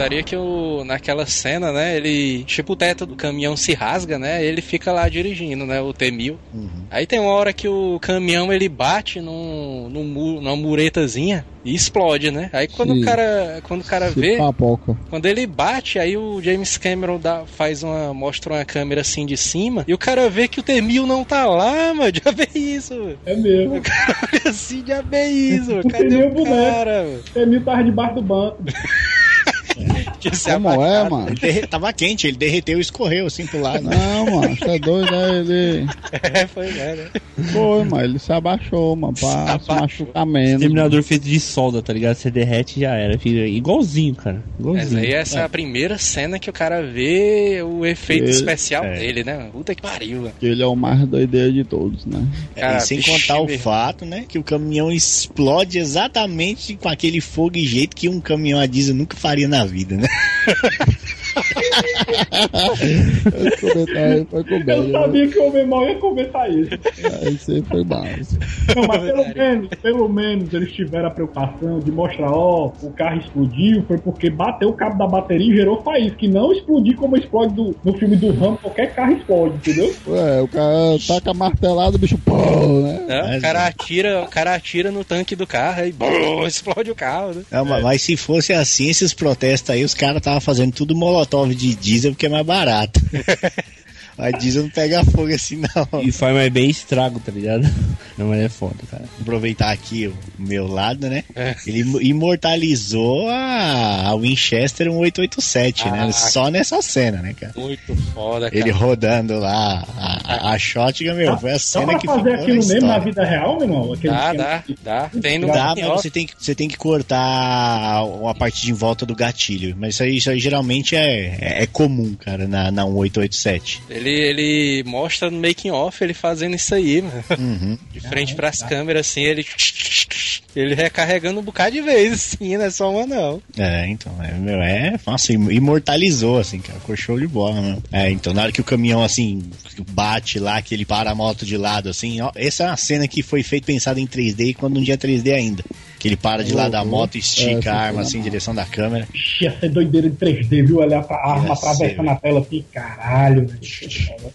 Estaria que o, naquela cena, né? Ele. Tipo, o teto do caminhão se rasga, né? Ele fica lá dirigindo, né? O T-1000. Aí tem uma hora que o caminhão ele bate num, num mu- numa muretazinha e explode, né? Aí quando Sim. o cara. Quando o cara Se vê. papoca. Quando ele bate, aí o James Cameron dá, faz uma. mostra uma câmera assim de cima. E o cara vê que o T-1000 não tá lá, mano. Já vê isso, mano. É mesmo. O cara olha assim, já vê isso, mano. Cadê o o boneco. cara, mano? O Emil tava debaixo do banco. Yeah. Como é, mano? Derre- tava quente, ele derreteu e escorreu assim pro lado. Não, mano, você é doido, né? Ele. É, foi, é, né? Foi, mano, ele se abaixou, mano, pra se, abaixou. machucar menos. Terminador feito de solda, tá ligado? Você derrete e já era. Fica igualzinho, cara. Mas Igualzinho. aí essa é a primeira cena que o cara vê o efeito Ele- especial é. dele, né? Puta que pariu, mano. Ele é o mais doideiro de todos, né? É, Cara, e sem contar o meu. fato, né, que o caminhão explode exatamente com aquele fogo e jeito que um caminhão a diesel nunca faria na vida, né? Esse comentário foi com Eu bem, sabia que o homem mal ia comentar isso. Isso aí foi base. Não, mas pelo menos, pelo menos eles tiveram a preocupação de mostrar, ó, o carro explodiu, foi porque bateu o cabo da bateria e gerou faísca. Que não explodir como explode do- no filme do Rambo, qualquer carro explode, entendeu? Ué, o cara taca martelado, o bicho pô, né? Né? Mas- o, cara atira, o cara atira no tanque do carro e explode o carro, né? Não, mas- Mas se fosse assim, esses protestos aí, os caras estavam fazendo tudo molotov de diesel porque é mais barato. Mas diesel não pega fogo assim, não. E faz mais bem estrago, tá ligado? Não, mas é foda, cara. Aproveitar aqui o meu lado, né? É. Ele imortalizou a, a Winchester 1887, Ah, né? Só nessa cena, né, cara? Muito foda, cara. Ele rodando lá a, a, a shotgun, meu, foi a Dá cena pra que fazer ficou aquilo na mesmo na vida real, meu irmão? Aquele Dá, dá, que- dá. Tem no Dá, mas você tem, que, você tem que cortar uma parte de volta do gatilho. Mas isso aí, isso aí geralmente é, é, é comum, cara, na, na 1887. Ele Ele, ele mostra no making off ele fazendo isso aí, mano. Uhum. De frente pras câmeras, assim, ele. Ele recarregando um bocado de vezes, assim, não é só uma não. É, então, é, meu, é, nossa, imortalizou, assim, cara, ficou show de bola, mano. É, então, na hora que o caminhão, assim, bate lá, que ele para a moto de lado, assim, ó, essa é uma cena que foi feita pensada em 3D quando não tinha 3D ainda. Que ele para de lado da moto e estica É, a arma, sim, assim, em direção da câmera. Ixi, Ia ser doideira em 3D, viu? Olhar pra arma Ia ser, atravessando a tela assim, caralho.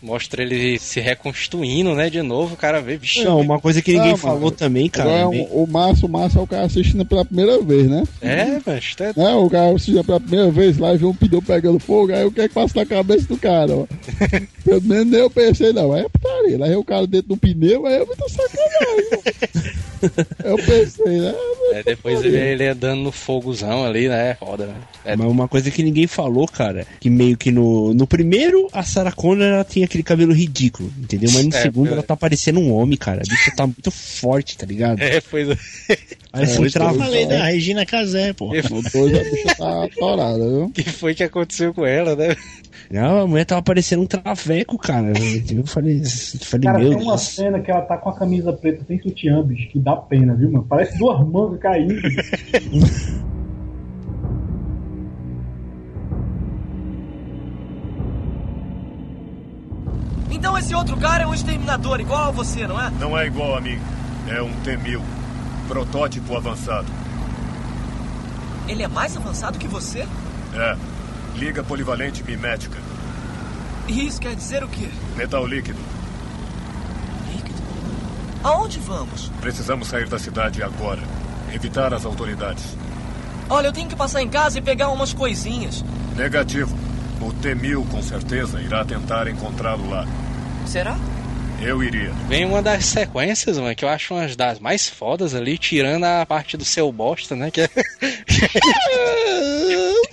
Mostra ele se reconstruindo, né, de novo, o cara vê, vixe. Não, uma coisa que ninguém Não, falou mano, também, cara. Bem- o massa, o massa é o cara assistindo pela primeira vez, né? É, mas tá... Né? O cara assistindo pela primeira vez lá e vê um pneu pegando fogo, aí o que é que passa na cabeça do cara, ó? Pelo menos nem eu pensei, não. Aí é putaria. Lá é o cara dentro do pneu, aí é muita sacanagem. eu pensei, né? É, depois ele, ele andando no fogozão ali, né? Foda, né? É, Mas uma coisa que ninguém falou, cara, que meio que no, no primeiro, a Sarah Connor ela tinha aquele cabelo ridículo, entendeu? Mas no É, segundo ela tá parecendo um homem, cara. A bicha tá muito forte, tá ligado? é pois é. Aí Foi isso que eu falei da Regina Casé, pô. O dois a bicha tá atorada, viu? O que foi que aconteceu com ela, né? Não, a mulher tava parecendo um traveco, cara. Eu falei, eu falei Cara, meu tem uma cena que ela tá com a camisa preta sem sutiã, bicho, que dá pena, viu, mano? Parece duas mangas caindo. Então esse outro cara é um exterminador igual a você, não é? Não é igual a mim. É um T-1000. Protótipo avançado. Ele é mais avançado que você? É. Liga polivalente mimética. E isso quer dizer o quê? Metal líquido. Líquido? Aonde vamos? Precisamos sair da cidade agora. Evitar as autoridades. Olha, eu tenho que passar em casa e pegar umas coisinhas. Negativo. O T-1000 com certeza irá tentar encontrá-lo lá. Será? Eu iria. Vem uma das sequências, mano, que eu acho uma das mais fodas ali, tirando a parte do seu bosta, né? Que é...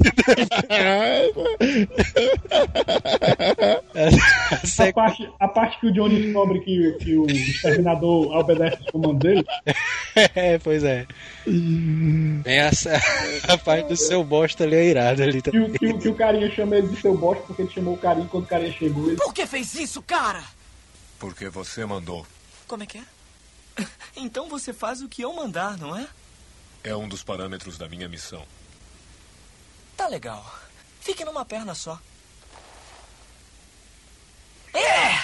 a A parte, a parte que o Johnny descobre que, que o exterminador obedece os comandos dele. É, pois é. Vem a, a parte do seu bosta ali é irada ali Que também. o, que, o- que o carinha chama ele de seu bosta porque ele chamou o carinha quando o carinha chegou. Ele... Por que fez isso, cara? Porque você mandou. Como é que é? Então você faz o que eu mandar, não é? É um dos parâmetros da minha missão. Tá legal. Fique numa perna só. É!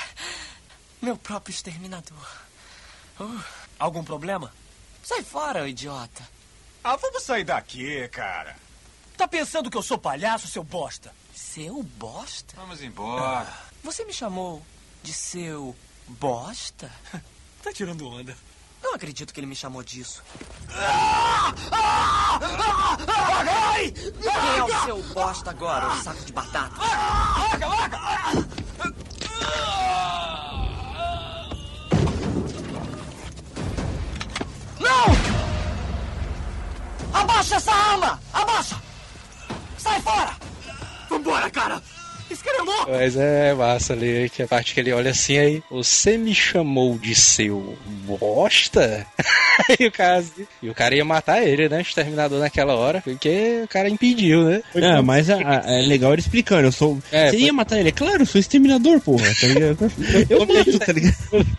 Meu próprio exterminador. Uh, algum problema? Sai fora, idiota. Ah, vamos sair daqui, cara. Tá pensando que eu sou palhaço, seu bosta? Seu bosta? Vamos embora. Você me chamou de seu bosta? Tá tirando onda. Não acredito que ele me chamou disso. Quem é o seu bosta agora, o saco de batata? Não! Abaixa essa arma! Abaixa! Sai fora! Vambora, cara! Esse cara é louco! Mas é massa ali, que a parte que ele olha assim aí, você me chamou de seu bosta? e o cara assim, e o cara ia matar ele, né? O exterminador naquela hora, porque o cara impediu, né? É, mas a- a- é legal ele explicando. Eu sou. É, Você foi- ia matar ele? É claro, eu sou exterminador, porra. Tá ligado? Eu mato, tá ligado?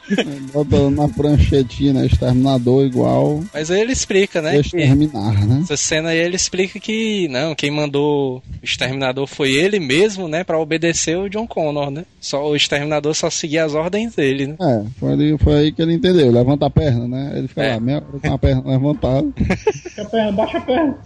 Botando na pranchetinha, né? Exterminador igual Mas aí ele explica, né? exterminar, né? Essa cena aí ele explica que não, quem mandou o exterminador foi ele mesmo, né, Pra obedecer o John Connor, né? Só o exterminador só seguia as ordens dele, né? É, foi, ali, foi aí que ele entendeu. Levanta a perna, né? Ele fica É. lá, meia hora com a perna levantada. Baixa a perna, baixa a perna.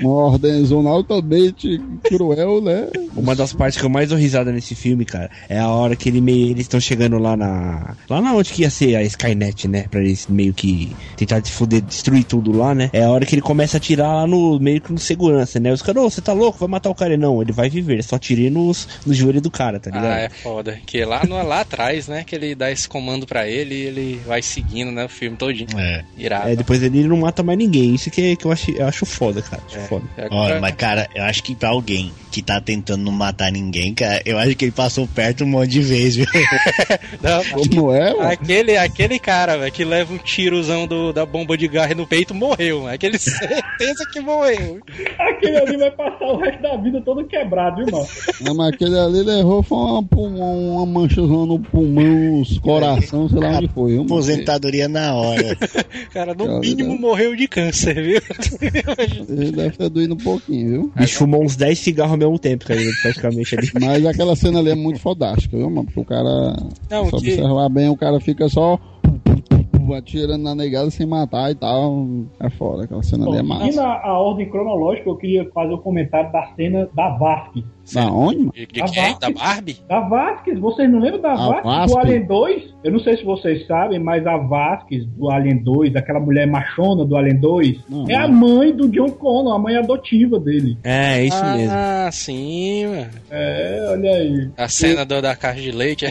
Uma ordem zona altamente cruel, né? Uma das partes que eu mais dou risada nesse filme, cara, é a hora que ele meio, eles estão chegando lá na. Lá na onde que ia ser a Skynet, né? Pra eles meio que tentar se fuder, destruir tudo lá, né? É a hora que ele começa a atirar lá no meio que no segurança, né? Os caras, ô, você tá louco? Vai matar o cara? Não, ele vai viver, só tirei nos, no joelho do cara, tá ligado? Ah, é foda. Que lá, no, lá atrás, né, que ele dá esse comando pra ele e ele vai seguindo, né, o filme todinho. É. Irado. É, depois ele não mata mais ninguém. Isso que, que eu, acho, eu acho foda, cara. Acho foda. É, Olha, mas cara, eu acho que pra alguém que tá tentando não matar ninguém, cara, eu acho que ele passou perto um monte de vezes, viu? Não, Como é, mano? Aquele, aquele cara, velho, que leva um tirozão do, da bomba de gás no peito, morreu, mano. Aquele certeza que morreu. Aquele ali vai passar o resto da vida todo quebrado, viu, mano? Não, mas aquele ali levou foi uma, pulmão, uma manchazona no pulmão, os coração, sei lá onde foi. viu? Aposentadoria na hora. Cara, no Cara, mínimo morreu de câncer, viu? Ele deve ter doído um pouquinho, viu? Bicho fumou uns 10 cigarros ao mesmo tempo, cara, praticamente ali. Mas aquela cena ali é muito fodástica, viu, mano? Porque o cara, Não, se que- observar bem, o cara fica só atirando na negada sem matar e tal. É foda, aquela cena ali é Bom, seguindo massa. a, a ordem cronológica, eu queria fazer o comentário da cena da Vasquez. Da onde, mano? De, de quem? Da Barbie? Da Vasquez, vocês não lembram da A Vasquez Vasquez? do Alien 2? Eu não sei se vocês sabem, mas a Vasquez do Alien 2, aquela mulher machona do Alien 2, Não, é a não. mãe do John Connor, a mãe adotiva dele. É, é isso mesmo. Ah, sim, mano. É, olha aí. A cena do, da caixa de leite.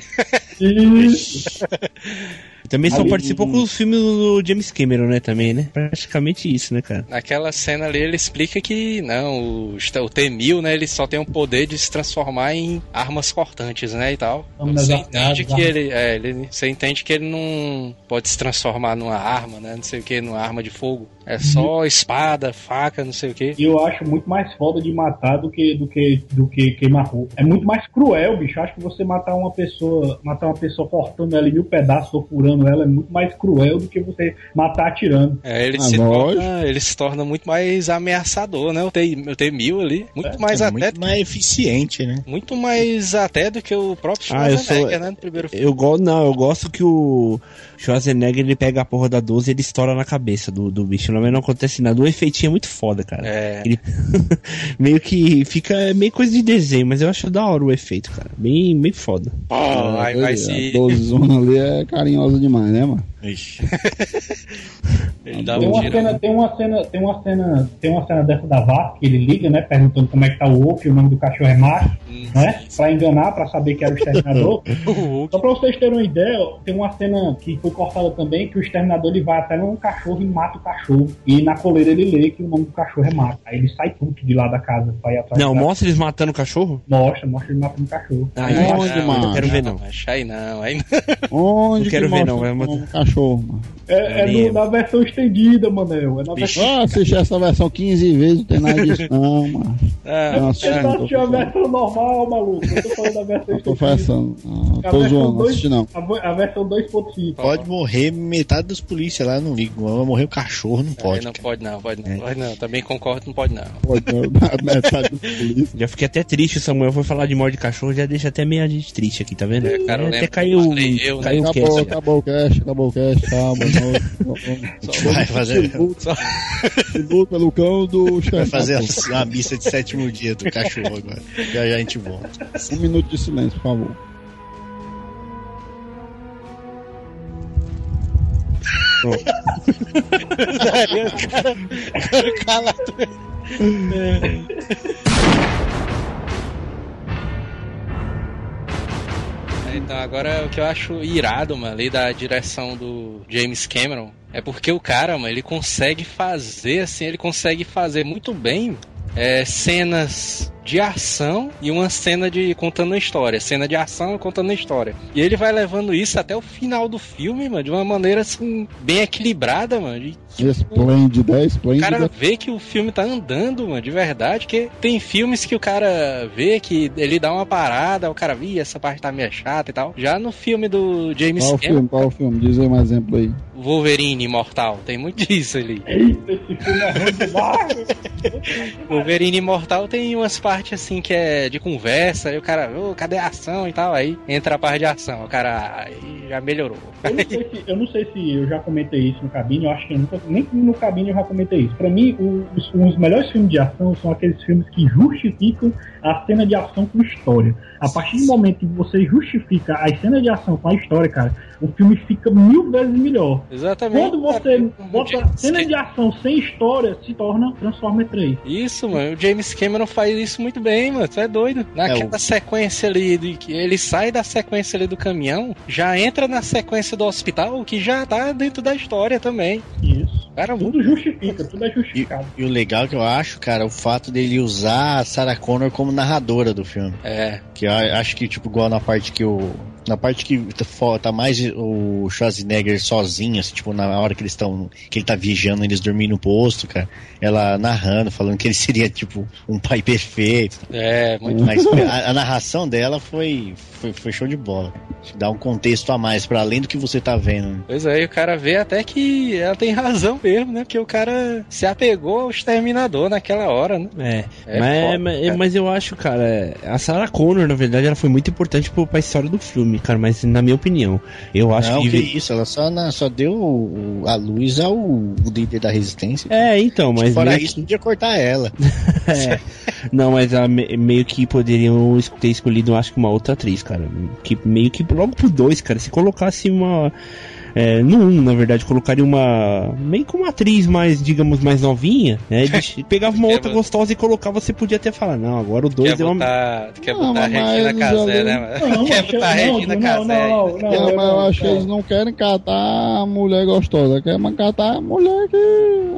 Isso. Também só Ali- participou com os filmes do James Cameron, né? Também, né? Praticamente isso, né, cara? Naquela cena ali ele explica que não, o, o T-1000, né, ele só tem o poder de se transformar em armas cortantes, né, e tal. Nas Você entende que ele, é, ele, você entende que ele não pode se transformar numa arma, né, não sei o que, numa arma de fogo. É só espada, faca, não sei o que. E eu acho muito mais foda de matar do que do que do que queimar roupa. É muito mais cruel, bicho. Acho que você matar uma pessoa, matar uma pessoa cortando ela em mil pedaços ou furando ela é muito mais cruel do que você matar atirando. É, ele, Ah, se torna, ele se torna muito mais ameaçador, né? O T- o T-1000 ali, muito mais É até muito mais eficiente, né? muito mais até do que o próprio Ah, eu sou- né, no primeiro filme. Eu gosto, não, eu gosto que o Schwarzenegger ele pega a porra da 12 e ele estoura na cabeça do, do bicho. Não, não acontece nada. O efeitinho é muito foda, cara. É. Ele meio que fica é meio coisa de desenho, mas eu acho da hora o efeito, cara. Bem, bem foda. Ó, aí vai a se 12 zona ali é carinhosa demais, né, mano? Ixi. ele dá Tem um uma cena, tem uma cena, tem uma cena, tem uma cena dessa da VAR que ele liga, né, perguntando como é que tá o Oak, o nome do cachorro é Macho, né, pra enganar, pra saber que era o exterminador. Só pra vocês terem uma ideia, tem uma cena que foi cortada também, que o exterminador ele vai até num cachorro e mata o cachorro. E na coleira ele lê que o nome do cachorro é Macho. Aí ele sai puto de lá da casa pra ir atrás Não, cachorro. mostra eles matando o cachorro? Mostra, mostra ele matando o cachorro. Ah, Onde, eu acho- mano? Não quero ver, não. Aí não, aí não. Onde Não quero que ver, não, vai o matar. Cachorro, mano? É, é Nem no- na versão estendida, Manel. É na Vixe. versão. Eu assisti essa versão 15 vezes, não tem nada disso, não, mano. Ah, Eu não não, a versão normal, maluco. Eu tô falando da versão tô estendida. confessando. Não, A tô versão zoando, não assisti não. A, a versão 2.5. Pode morrer metade dos polícias lá, não ligo. Vai morrer o cachorro, não pode. não cara. pode não, pode não, É. pode não. Também concordo, não pode não. Pode, não, metade do polícia. Já fiquei até triste, o Samuel foi falar de morte de cachorro, já deixa até meia gente triste aqui, tá vendo? É, cara, eu até caiu, eu, né? caiu o Acabou, cast. acabou o cast, acabou o cast, calma, A gente vai fazer, Luca, Lucão do vai fazer uma missa de sétimo dia do cachorro agora. Já já a gente volta. Um minuto de silêncio, por favor. Então agora o que eu acho irado, mano, ali da direção do James Cameron, é porque o cara, mano, ele consegue fazer assim, ele consegue fazer muito bem é, cenas de ação e uma cena de contando a história, cena de ação e contando a história. E ele vai levando isso até o final do filme, mano, de uma maneira assim bem equilibrada, mano. E, Esplêndida, é o cara vê que o filme tá andando, mano, de verdade, que tem filmes que o cara vê que ele dá uma parada, o cara, vi, essa parte tá meio chata e tal. Já no filme do James Qual o Cameron, filme? Qual o filme? Diz aí um exemplo aí. Wolverine Imortal, tem muito disso ali. Eita, esse filme é ruim demais. Wolverine Imortal tem umas partes assim que é de conversa, aí o cara, ô, cadê a ação e tal? Aí entra a parte de ação, o cara já melhorou. Eu não, sei se, eu não sei se eu já comentei isso no cabine, eu acho que eu nunca, nem no cabine eu já comentei isso. Pra mim, os, os melhores filmes de ação são aqueles filmes que justificam a cena de ação com história. A partir do momento que você justifica a cena de ação com a história, cara, o filme fica mil vezes melhor. Exatamente. Quando você cara. bota cena de ação sem história, se torna Transformer 3. Isso, mano. O James Cameron faz isso muito bem, mano. Tu é doido. Naquela É, sequência ali, de que ele sai da sequência ali do caminhão, já entra na sequência do hospital, que já tá dentro da história também. Isso. Cara. Tudo justifica, tudo é E, justificado. e o legal que eu acho, cara, é o fato dele usar a Sarah Connor como narradora do filme. É. Que eu acho que, tipo, igual na parte que o, Na parte que tá tá mais o Schwarzenegger sozinho, assim, tipo, na hora que eles estão. que ele tá viajando, eles dormindo no posto, cara. Ela narrando, falando que ele seria, tipo, um pai perfeito. É, muito Mas a, a narração dela foi, foi, foi show de bola. Dá um contexto a mais, pra além do que você tá vendo. Pois é, e o cara vê até que ela tem razão mesmo, né? Porque o cara se apegou ao exterminador naquela hora, né? É, É mas, foda, mas, mas eu acho, cara, a Sarah Connor, na verdade, ela foi muito importante pro, pra história do filme, cara, mas na minha opinião, eu acho Não, que... que isso, ela só, na- só deu a luz ao líder da resistência. É, então, mas Fora isso, podia cortar ela. É. Não, mas ela me- meio que poderiam ter escolhido, eu acho que uma outra atriz, cara. Que meio que logo pro dois, cara. Se colocasse uma. É, no 1, na verdade, colocaria uma. meio que uma atriz mais, digamos, mais novinha. Né? Eles pegava uma outra gostosa e colocava, você podia até falar, não, agora o 2 Quer é uma. botar, quer Não, botar a Regina Casé, né? Não, quer botar a Regina Casé. não, não, Não, não, mas eu não, acho que eles não querem catar a mulher gostosa, querem catar a mulher que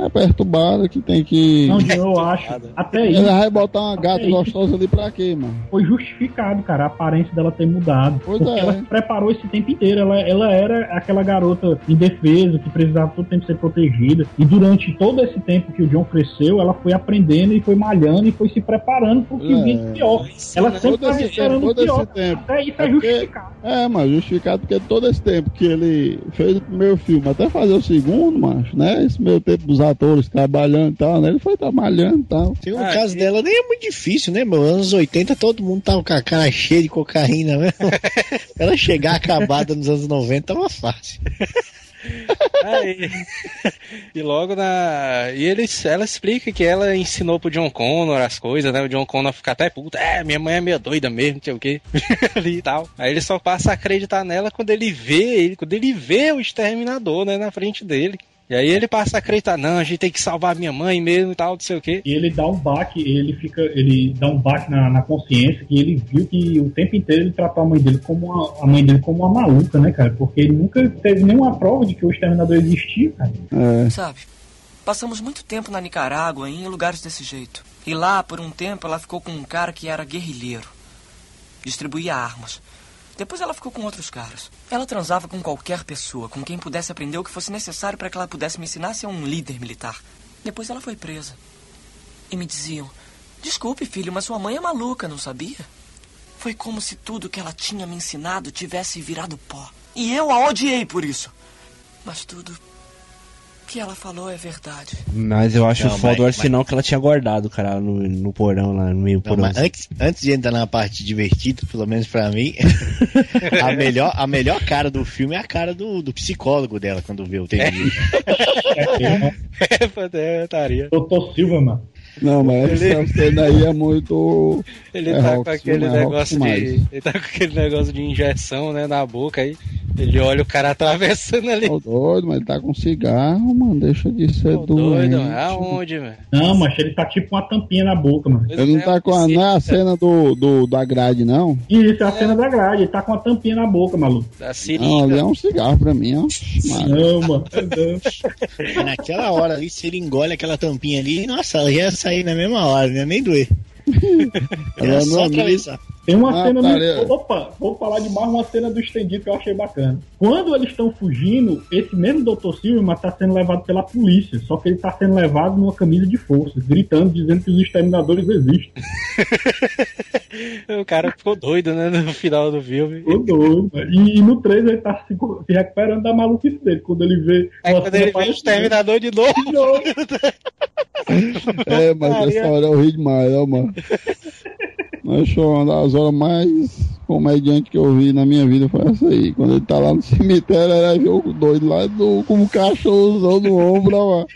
é perturbada, que tem que. Não, eu acho. Até aí Ele vai botar uma gata gostosa ali pra quê, mano? foi justificado, cara, a aparência dela ter mudado. Pois porque é. ela se preparou esse tempo inteiro. Ela, ela era aquela garota indefesa que precisava todo tempo ser protegida. E durante todo esse tempo que o John cresceu, ela foi aprendendo e foi malhando e foi se preparando pro que É. vinha de pior. Ela sempre estava esperando o pior. esse tempo. Até isso é É porque- justificado. É, mas justificado porque todo esse tempo que ele fez o primeiro filme, até fazer o segundo, macho, né? Esse meio tempo dos atores trabalhando e tal, né? Ele foi trabalhando e tal. Tem um Ah, caso e- dela nem é muito difícil, né, meu? Anos 80 todo mundo tava com a cara cheia de cocaína, né? Ela chegar acabada nos anos 90 tava fácil. Aí, e logo na. E eles, ela explica que ela ensinou pro John Connor as coisas, né? O John Connor fica até puto. É, minha mãe é meio doida mesmo, não sei o quê. Ali e tal. Aí ele só passa a acreditar nela quando ele vê ele, quando ele vê o exterminador, né, na frente dele. E aí ele passa a acreditar, não, a gente tem que salvar minha mãe mesmo e tal, não sei o quê. E ele dá um baque, ele fica, ele dá um baque na, na consciência que ele viu que o tempo inteiro ele tratou a mãe dele como uma, a mãe dele como uma maluca, né, cara? Porque ele nunca teve nenhuma prova de que o exterminador existia, cara. É. Sabe, passamos muito tempo na Nicarágua em lugares desse jeito. E lá, por um tempo, ela ficou com um cara que era guerrilheiro. Distribuía armas. Depois ela ficou com outros caras. Ela transava com qualquer pessoa, com quem pudesse aprender o que fosse necessário para que ela pudesse me ensinar a ser um líder militar. Depois ela foi presa. E me diziam: Desculpe, filho, mas sua mãe é maluca, não sabia? Foi como se tudo que ela tinha me ensinado tivesse virado pó. E eu a odiei por isso. Mas tudo que ela falou é verdade. Mas eu acho Não, foda mas- o arsenal que ela tinha guardado, cara, no, no porão lá, no meio Não, porão. mas antes, antes de entrar na parte divertida, pelo menos pra mim, a, melhor, a melhor cara do filme é a cara do, do psicólogo dela quando vê o TNG. É, é, estaria. Doutor Silva, mano. Não, mas Ele- essa cena aí é muito. Ele É tá rock, com aquele é negócio de. Ele tá com aquele negócio de injeção, né, na boca aí. Ele olha o cara atravessando ali. Tô doido, mas ele tá com cigarro, mano. Deixa de ser Tô doente. doido, aonde, velho? Não, mas ele tá tipo uma tampinha na boca, mano. Ele não tá com a, não é a cena do, do, da grade, não? Isso, é a cena da grade, ele tá com uma tampinha na boca, maluco. Da Não, ali é um cigarro pra mim, ó. Mano, Não, mano. naquela hora ali, se ele engole aquela tampinha ali, nossa, ela ia sair na mesma hora, não ia nem doer. Era não só é atravessar. Tem uma Ah, cena tá, no... é. Opa, vou falar de mais uma cena do estendido que eu achei bacana. Quando eles estão fugindo, esse mesmo Dr. Silverman tá sendo levado pela polícia, só que ele tá sendo levado numa camisa de força, gritando, dizendo que os exterminadores existem. O cara ficou doido, né, no final do filme. Ficou doido. mano. E, e no 3 ele tá se, se recuperando da maluquice dele, quando ele vê. Aí quando ele vê o exterminador de novo. De novo. É, mas essa hora eu ri demais, ó, mano. Mas foi uma das horas mais comediantes que eu vi na minha vida foi essa aí. Quando ele tá lá no cemitério, era ver o doido lá do, com um cachorrozão no ombro, ó, mano.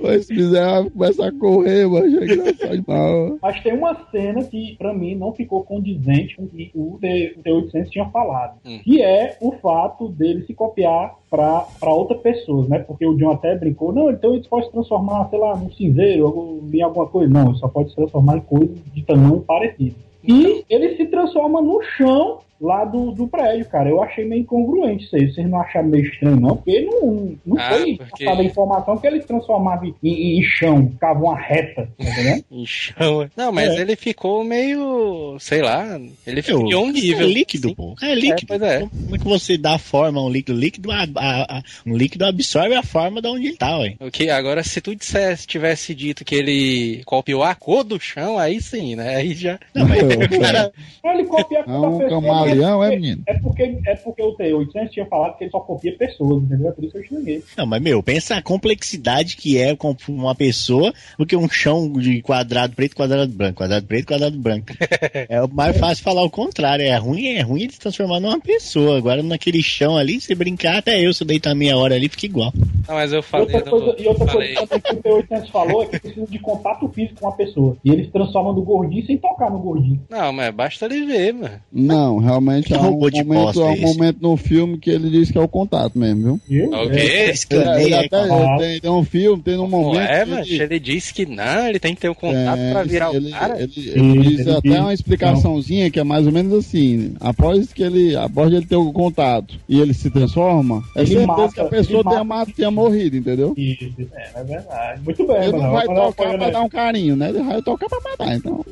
Mas se miserável começa a correr, mano. É engraçado ó. Mas tem uma cena que, pra mim, não ficou condizente com o que o T- o T-800 tinha falado. Hum. Que é o fato dele se copiar pra, pra outras pessoas, né? Porque o John até brincou, não, então ele pode se transformar, sei lá, num cinzeiro, ou em alguma coisa. Não, ele só pode se transformar em coisas de tamanho parecido. E ele se transforma no chão lá do, do prédio, cara. Eu achei meio incongruente isso aí. Vocês não acharam meio estranho, não? Porque não, não Ah, foi porque- passada a informação que ele transformava em, em, em chão, ficava uma reta, tá entendendo? Em chão. Não, mas É. ele ficou meio. sei lá. Ele Meu, criou um nível. É líquido, pô. É líquido. pois é. Como é que você dá forma a um líquido? Líquido, a- a- a- um líquido absorve a forma de onde ele tá, ué. Ok, agora se tu dissesse, tivesse dito que ele copiou a cor do chão, aí sim, né? Aí já. Cara, ele copia a É um pessoa, camaleão, é, porque- menino? É porque, é porque o T800 tinha falado que ele só copia pessoas, entendeu? É por isso que eu xinguei. Não, mas meu, pensa a complexidade que é com uma pessoa do que um chão de quadrado preto, quadrado branco, quadrado preto, quadrado branco. é o mais fácil falar o contrário. É ruim, é ruim ele se transformar numa pessoa. Agora naquele chão ali, se brincar, até eu, se eu deitar meia hora ali, fica igual. Não, mas eu E falei. outra coisa, do- e outra falei. coisa que o T800 falou é que precisa de contato físico com a pessoa. E eles transformam no gordinho sem tocar no gordinho. Não, mas basta ele ver, mano. Não, realmente há um, momento, há um é momento no filme que ele diz que é o contato mesmo, viu? Ele, Escaneia, ele até Ah. tem, tem um filme, tem um Não momento. é, que mas ele- ele disse que não, ele tem que ter um contato É, pra virar ele, o cara. Ele, ele Isso, diz ele até diz- uma explicaçãozinha que é mais ou menos assim: após que ele, após ele ter o contato e ele se transforma, é Ele certeza mata, que a pessoa ele tenha, mata. ma- tenha morrido, entendeu? Isso, é, é verdade. Muito bem, Ele não vai tocar pra dar um carinho, né? Ele vai tocar pra matar, então.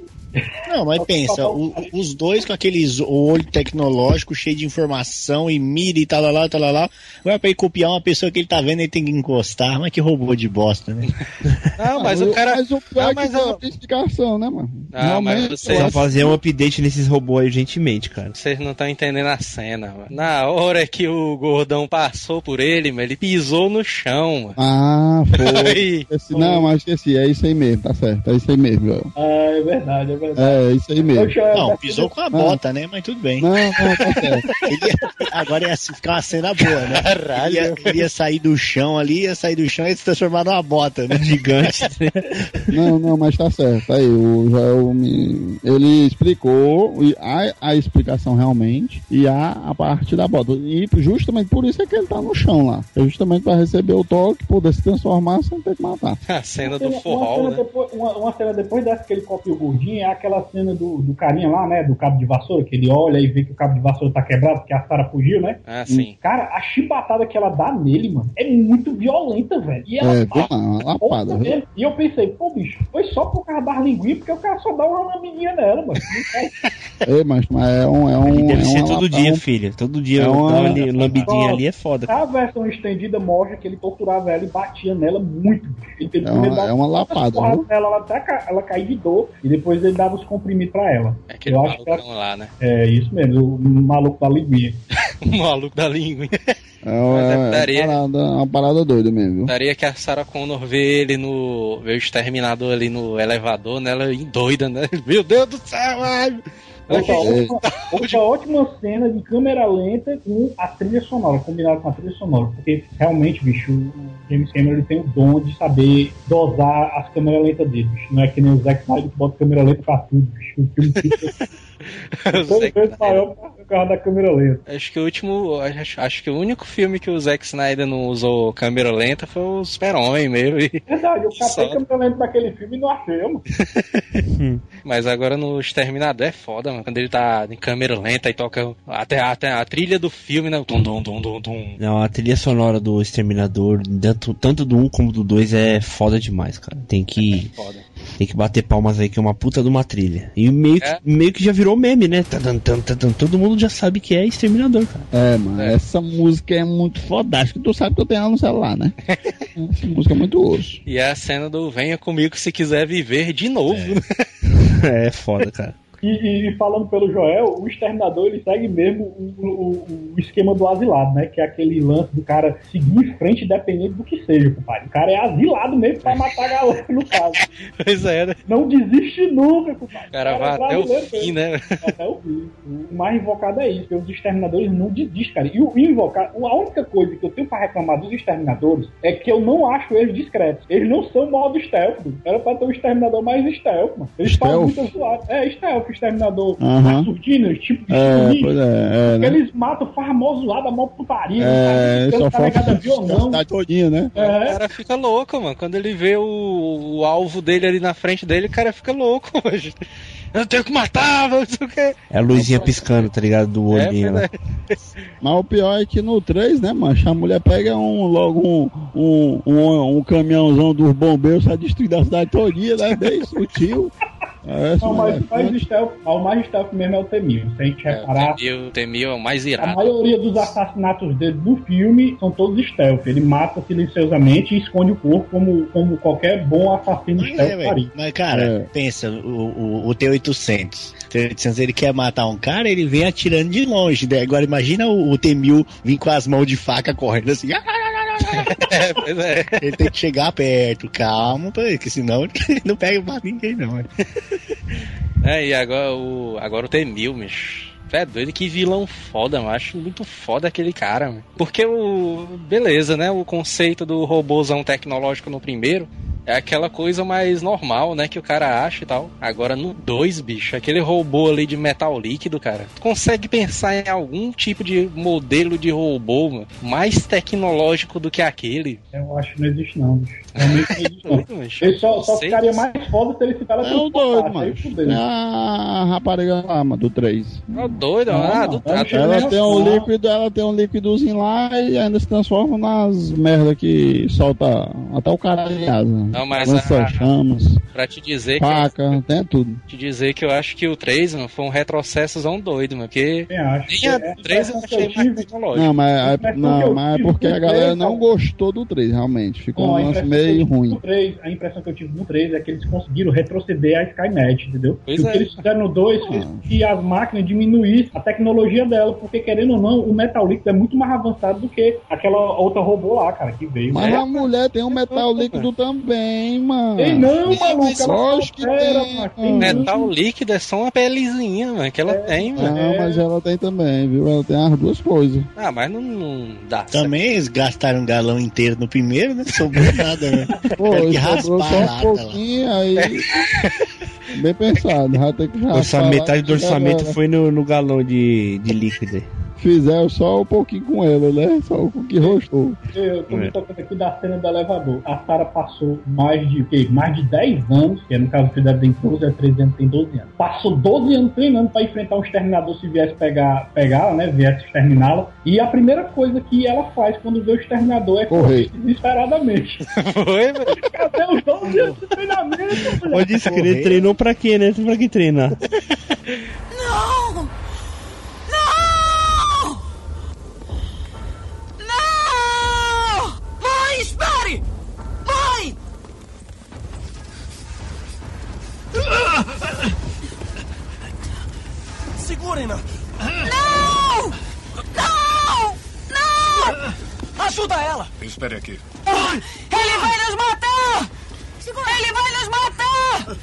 Não, mas pensa, o- os dois com aqueles olho tecnológico cheio de informação e mira e tal, lá, tal, lá, vai pra ele copiar uma pessoa que ele tá vendo, ele tem que encostar. Mas que robô de bosta, né? Não, mas Ah, o cara. Mas o pior Não, é mas que tem eu- uma explicação, né, mano? Ah, mas você- Só fazer um update nesses robôs aí urgentemente, cara. Vocês não estão entendendo a cena, mano. Na hora que o gordão passou por ele, mano, ele pisou no chão, mano. Ah, foi. Aí, Esqueci- não, mas esqueci, é isso aí mesmo, tá certo, é isso aí mesmo. Ah, é verdade, é verdade. É, é isso aí mesmo. Poxa, Não, é- pisou com a bota, né? Mas tudo bem. Não, não, tá certo. Ele ia- agora ia ficar uma cena boa, né? Ele ia, ele ia sair do chão ali, ia sair do chão e ia se transformar numa bota, né? Gigante. Não, não, mas tá certo. Aí, o Joel me... ele explicou, e há a explicação realmente, e há a parte da bota. E justamente por isso é que ele tá no chão lá. É justamente pra receber o toque, poder se transformar sem ter que matar. a cena do forró, cena né? depois, uma, uma cena depois dessa que ele copia o gordinho é aquela cena do, do carinha lá, né? Do cabo de vassoura, que ele olha e vê que o cabo de vassoura tá quebrado, porque a Sara fugiu, né? Ah, sim. Cara, a chibatada que ela dá nele, mano, é muito violenta, velho. E ela É, tá? Uma lapada, vez. E eu pensei, pô, bicho, foi só por causa das linguinhas, porque o cara só dá uma lambidinha nela, mano. É, mas, mas é um. É um Deve é ser uma todo lapa- dia, é um- filho. Todo dia é uma- dar uma li- lambidinha ali é foda. A versão estendida mostra que ele torturava ela e batia nela muito. bicho. Ele teve É uma- é uma lapada, porradas viu? nela, ela até ca- ela cair de dor e depois ele dava os comprimidos pra ela. É aquele Eu acho que malucão lá, né? é isso mesmo, o maluco da linguinha. O maluco da língua. É uma, Mas é é uma parada, é uma parada doida mesmo, viu? Daria que a Sarah Connor vê ele no. vê o exterminador ali no elevador, né? Ela doida, né? Meu Deus do céu, ai! Outra, ótima, ótima cena de câmera lenta com a trilha sonora, combinado com a trilha sonora, porque realmente, bicho, o James Cameron ele tem o dom de saber dosar as câmeras lentas dele, bicho. Não é que nem o Zack Snyder que bota câmera lenta pra tudo, bicho. O filme fica todo maior por causa da câmera lenta. Acho que o último. Acho, acho que o único filme que o Zack Snyder não usou câmera lenta foi o Super-Homem mesmo. e- Verdade, eu catei câmera lenta daquele filme e não achei, mano. Mas agora no Exterminador é foda, mano. Quando ele tá em câmera lenta e toca até, até a trilha do filme, né? Tum, tum, tum, tum, tum. Não, a trilha sonora do Exterminador, tanto, tanto do 1 como do 2, é foda demais, cara. Tem que, Foda. Tem que bater palmas aí, que é uma puta de uma trilha. E meio que, É. meio que já virou meme, né? Tadam, tam, tadam. Todo mundo já sabe que é Exterminador, cara. É, mano, essa música é muito fodástica. Tu sabe que eu tenho ela no celular, né? essa música é muito osso. E é a cena do Venha comigo se quiser viver de novo, né? É foda, cara. E, e- e falando pelo Joel, o Exterminador ele segue mesmo o, o- o esquema do asilado, né? Que é aquele lance do cara seguir em frente independente do que seja, compadre. O cara é asilado mesmo pra matar a galera, no caso. Pois é, né? Não desiste nunca, compadre. O cara é vai até o fim, mesmo. né? Até o fim. O mais invocado é isso, porque os exterminadores não desistem, cara. E o invocado, a única coisa que eu tenho pra reclamar dos exterminadores é que eu não acho eles discretos. Eles não são modo stealth. Era pra ter um exterminador mais stealth, mano. Eles Stealth? fazem muita zoada. É, stealth, exterminador Aham. mais surdino, tipo de É, pois é, é, Porque né? Eles matam, faz mó zoada, mó putaria. É, não só sabe se não. cidade todinha, né? O É, cara fica louco, mano. Quando ele vê o, o alvo dele ali na frente dele, o cara fica louco, mano. eu tenho que matar, não sei o quê. É a luzinha piscando, tá ligado? Do É, olhinho pois lá. é. Mas o pior é que no 3, né, mancha, a mulher pega um, logo um, um, um, um caminhãozão dos bombeiros pra destruir a cidade todinha, né? Bem sutil. É, essa Não, mas o mais stealth, o mais stealth mesmo é o Temil. Se a gente reparar, O Temil, o Temil é o mais a irado. maioria dos assassinatos dele do filme são todos stealth. Ele mata silenciosamente e esconde o corpo como, como qualquer bom assassino É, stealth faria. Mas, cara, É. pensa, o, o, o T-800. O T-800 ele quer matar um cara, ele vem atirando de longe. Né? Agora imagina o, o T-1000 vir com as mãos de faca correndo assim. É, pois é. Ele tem que chegar perto, calma, porque senão ele não pega pra ninguém, não. É, e agora o, agora o Temil, bicho. É doido, que vilão foda, eu acho muito foda aquele cara, mano. Porque o. Beleza, né? O conceito do robôzão tecnológico no primeiro é aquela coisa mais normal, né? Que o cara acha e tal. Agora no 2, bicho, aquele robô ali de metal líquido, cara. Tu consegue pensar em algum tipo de modelo de robô mano, mais tecnológico do que aquele? Eu acho que não existe, não. bicho. Doido. Ele só, só ficaria mais foda se ele se É o doido, mano. É a rapariga lá, mano, do 3. Tá doido, Não, ah, do, não ah, chega Ela tem um líquido, ela tem um líquidozinho lá e ainda se transforma nas merda que solta até o cara de asa. Não, mas Lança a- chamas, pra te dizer que faca, tem tudo. te dizer que eu acho que o 3, mano, foi um retrocessozão doido, mano, porque Eu nem a É, 3 eu impressão que achei eu mais tecnológico. Não, mas, é, que não, eu mas é porque a galera não gostou do 3, realmente. Ficou um lance que eu meio tive ruim. no 3, a impressão que eu tive no 3 é que eles conseguiram retroceder a Skynet, entendeu? Pois e o é. que eles fizeram no 2 fez com que as máquinas diminuíssem a tecnologia dela, porque querendo ou não, o metal líquido é muito mais avançado do que aquela outra robô lá, cara, que veio. Mas É. a mulher tem um metal líquido também, mano. Tem não, maluco, lógico que tem, mano. Metal líquido é só uma pelezinha, mano, que ela tem, mano. Não, mas ela tem também, viu? Ela tem as duas coisas. Ah, mas não, não dá. Também eles gastaram um galão inteiro no primeiro, né? Sobrou nada, né? Pô, que raspar só a um lá. pouquinho, aí. Bem pensado, vai ter que raspar Orça- lá, metade do orçamento foi no, no galão de, de líquido. Fizeram só um pouquinho com ela, né? Só o que rostou. Eu tô me É. tocando aqui da cena do elevador. A Sarah passou mais de, o quê? mais de 10 anos, que é no caso que deve tem 12 a 13 anos, tem 12 anos. Passou 12 anos treinando pra enfrentar um exterminador se viesse pegar, pegá-la, né? Viesse exterminá-la. E a primeira coisa que ela faz quando vê o exterminador é Correr. desesperadamente. Foi, velho. Cadê os 12 anos de treinamento? Pode escrever, treinou pra quê, né? Pra que treinar? Segurem-na! Não! Não! Não! Ajuda ela! Espere aqui. Ele vai nos matar! Ele vai nos matar!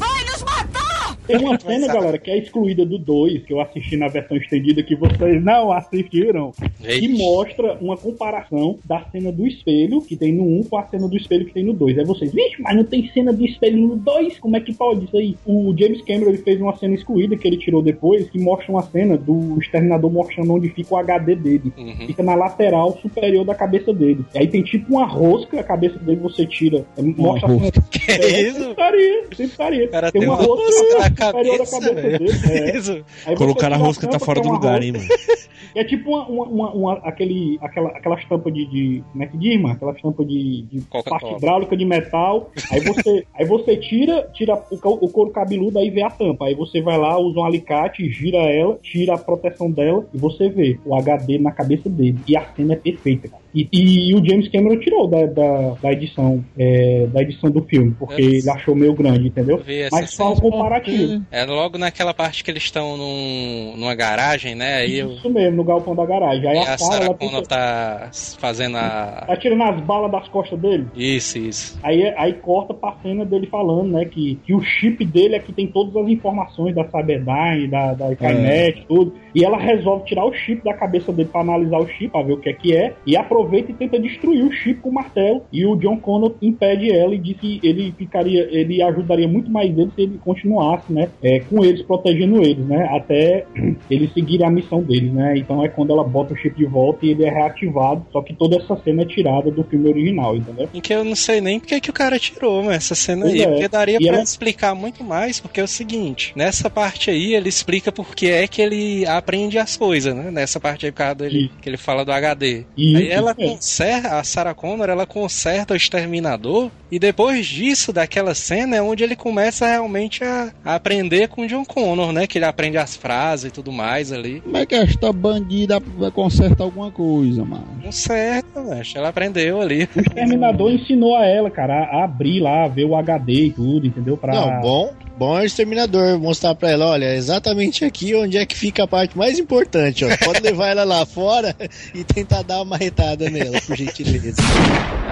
Vai nos matar! Tem uma cena, galera, que é excluída do 2, que eu assisti na versão estendida, que vocês não assistiram, Eita. que mostra uma comparação da cena do espelho que tem no 1 com a cena do espelho que tem no 2. Aí vocês, vixe, mas não tem cena do espelho no 2? Como é que pode isso aí? O James Cameron ele fez uma cena excluída que ele tirou depois, que mostra uma cena do exterminador mostrando onde fica o HD dele. Uhum. Fica na lateral superior da cabeça dele. E aí tem tipo uma rosca, a cabeça dele você tira, é, mostra a cena rosca. Que é, isso? Sempre faria, sempre faria. Cara tem tem uma rosca na cabeça, cabeça dele. é. Você Colocaram a rosca, tá fora do é lugar, hein, mano? É tipo uma, uma, uma, uma- aquele, aquela, aquelas tampas de, de. Como é que diz, mano? Aquelas tampas de, de parte hidráulica de metal. Aí você, aí você tira, tira o, o couro cabeludo, aí vê a tampa. Aí você vai lá, usa um alicate, gira ela, tira a proteção dela e você vê o HD na cabeça dele. E a cena é perfeita, cara. E, e o James Cameron tirou da, da, da edição é, da edição do filme, porque ele achou meio grande, entendeu? Mas só um cena. comparativo. É logo naquela parte que eles estão num, numa garagem, né? Aí eu, Isso mesmo, no galpão da garagem. Aí e a a Sarah, ela fica, tá fazendo a. tá tirando as balas das costas dele. Isso, isso. Aí, aí corta pra cena dele falando, né, que, que o chip dele é que tem todas as informações da Cyberdyne, da, da Skynet, tudo. E ela resolve tirar o chip da cabeça dele pra analisar o chip, pra ver o que é que é, e aproveita e tenta destruir o chip com o martelo. E o John Connor impede ela e diz que ele ficaria, ele ajudaria muito mais ele se ele continuasse, né, é, com eles, protegendo eles, né, até eles seguirem a missão deles, né? Então é quando ela bota o chip de volta e ele é reativado, só que toda essa cena é tirada do filme original, entendeu? Em que eu não sei nem porque que o cara tirou mano, essa cena Pois aí. é. Porque daria E pra ela- explicar muito mais, porque é o seguinte: nessa parte aí ele explica porque é que ele aprende as coisas, né? Nessa parte aí, por causa dele, que ele fala do HD. Isso, aí ela isso mesmo. conserta, a Sarah Connor, ela conserta o exterminador, e depois disso, daquela cena, é onde ele começa realmente a, a aprender com o John Connor, né? Que ele aprende as frases e tudo mais ali. Como é que esta bandida vai consertar alguma coisa, mano? Conserta, velho. Ela aprendeu ali. O Exterminador ensinou a ela, cara, a abrir lá, ver o HD e tudo, entendeu? Pra... Não, bom, bom é o exterminador mostrar pra ela, olha, exatamente aqui onde é que fica a parte mais importante, ó. Pode levar ela lá fora e tentar dar uma retada nela, por gentileza.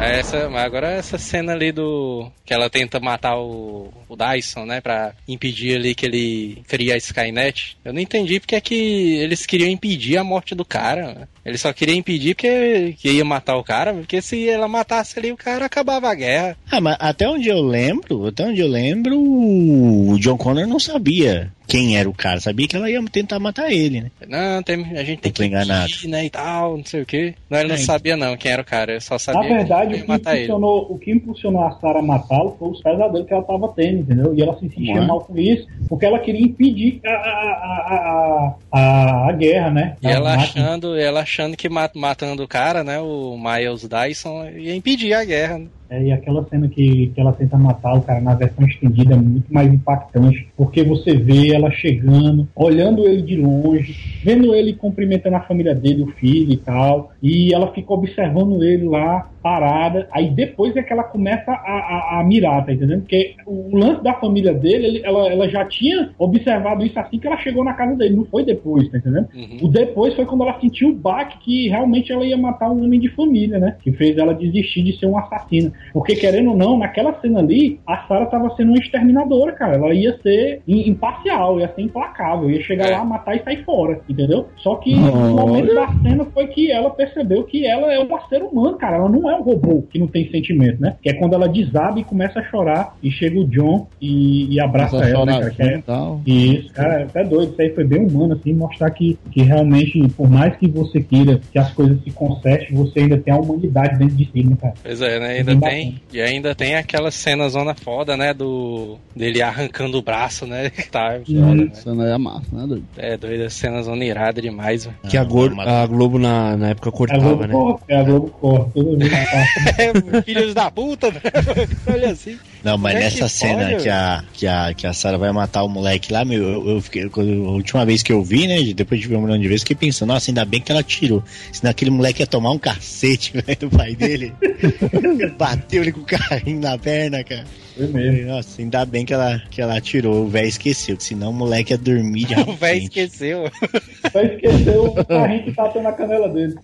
Essa, mas agora essa cena ali do. que ela tenta matar o, o Dyson, né? Pra impedir ali que ele cria a Skynet. Eu não entendi porque é que eles queriam impedir a morte do cara. Eles só queriam impedir porque que ia matar o cara, porque se ela matasse ali, o cara acabava a guerra. Ah, mas até onde eu lembro, até onde eu lembro, o John Connor não sabia quem era o cara, sabia que ela ia tentar matar ele, né? Não, tem, a gente tem Eu tô que enganado. impedir, né? E tal, não sei o quê. Não, ele não É, sabia não quem era o cara, ele só sabia Na verdade, que o que, matar ele. impulsionou, o que impulsionou a Sarah a matá-lo foi os pesadelos que ela tava tendo, entendeu? E ela se sentia é? mal com isso, porque ela queria impedir a, a, a, a, a, guerra, né? E ela máquinas. achando, ela achando que ma- matando o cara, né, o Miles Dyson, ia impedir a guerra. né? É, e aquela cena que, que ela tenta matar o cara na versão estendida é muito mais impactante, porque você vê ela chegando, olhando ele de longe, vendo ele cumprimentando a família dele, o filho e tal, e ela fica observando ele lá, parada, aí depois é que ela começa a, a, a mirar, tá entendendo? Porque o lance da família dele, ele- ela, ela já tinha observado isso assim que ela chegou na casa dele, não foi depois, tá entendendo? O depois foi quando ela sentiu o baque que realmente ela ia matar um homem de família, né? Que fez ela desistir de ser uma assassina. Porque, querendo ou não, naquela cena ali, a Sarah tava sendo uma exterminadora, cara. Ela ia ser im- imparcial, ia ser implacável, ia chegar lá, matar e sair fora, entendeu? Só que no momento da cena foi que ela percebeu que ela é um ser humano, cara. Ela não é um robô que não tem sentimento, né? Que é quando ela desaba e começa a chorar e chega o John e, e abraça ela, né, cara? Que é- tal. isso, cara, é até doido. Isso aí foi bem humano, assim, mostrar que, que realmente, por mais que você queira que as coisas se consertem, você ainda tem a humanidade dentro de si, né, cara? Pois é, né? Ainda Bem tem. E ainda tem aquela cena zona foda, né? Do. dele arrancando o braço, né? Tá, foda, né? Essa não é massa, né, doido? É doido, a cena zona irada demais, velho. Que a, Gor- a Globo na, na época É a Globo cortava, né? corre, é a Globo que passa. É, filhos da puta, velho. Olha assim. Não, mas é nessa que cena pode, que a, que, a, que a Sarah vai matar o moleque lá, meu, eu, eu fiquei. quando- A última vez que eu vi, né? Depois de ver um milhão de vezes, fiquei pensando, nossa, ainda bem que ela tirou. Senão aquele moleque ia tomar um cacete, velho, do pai dele. Bateu ele com o carrinho na perna, cara. Foi mesmo. Nossa, ainda bem que ela, que ela tirou. O velho esqueceu, que senão o moleque ia dormir de O velho quente. esqueceu. Vai esquecer o carrinho que tá na canela dele.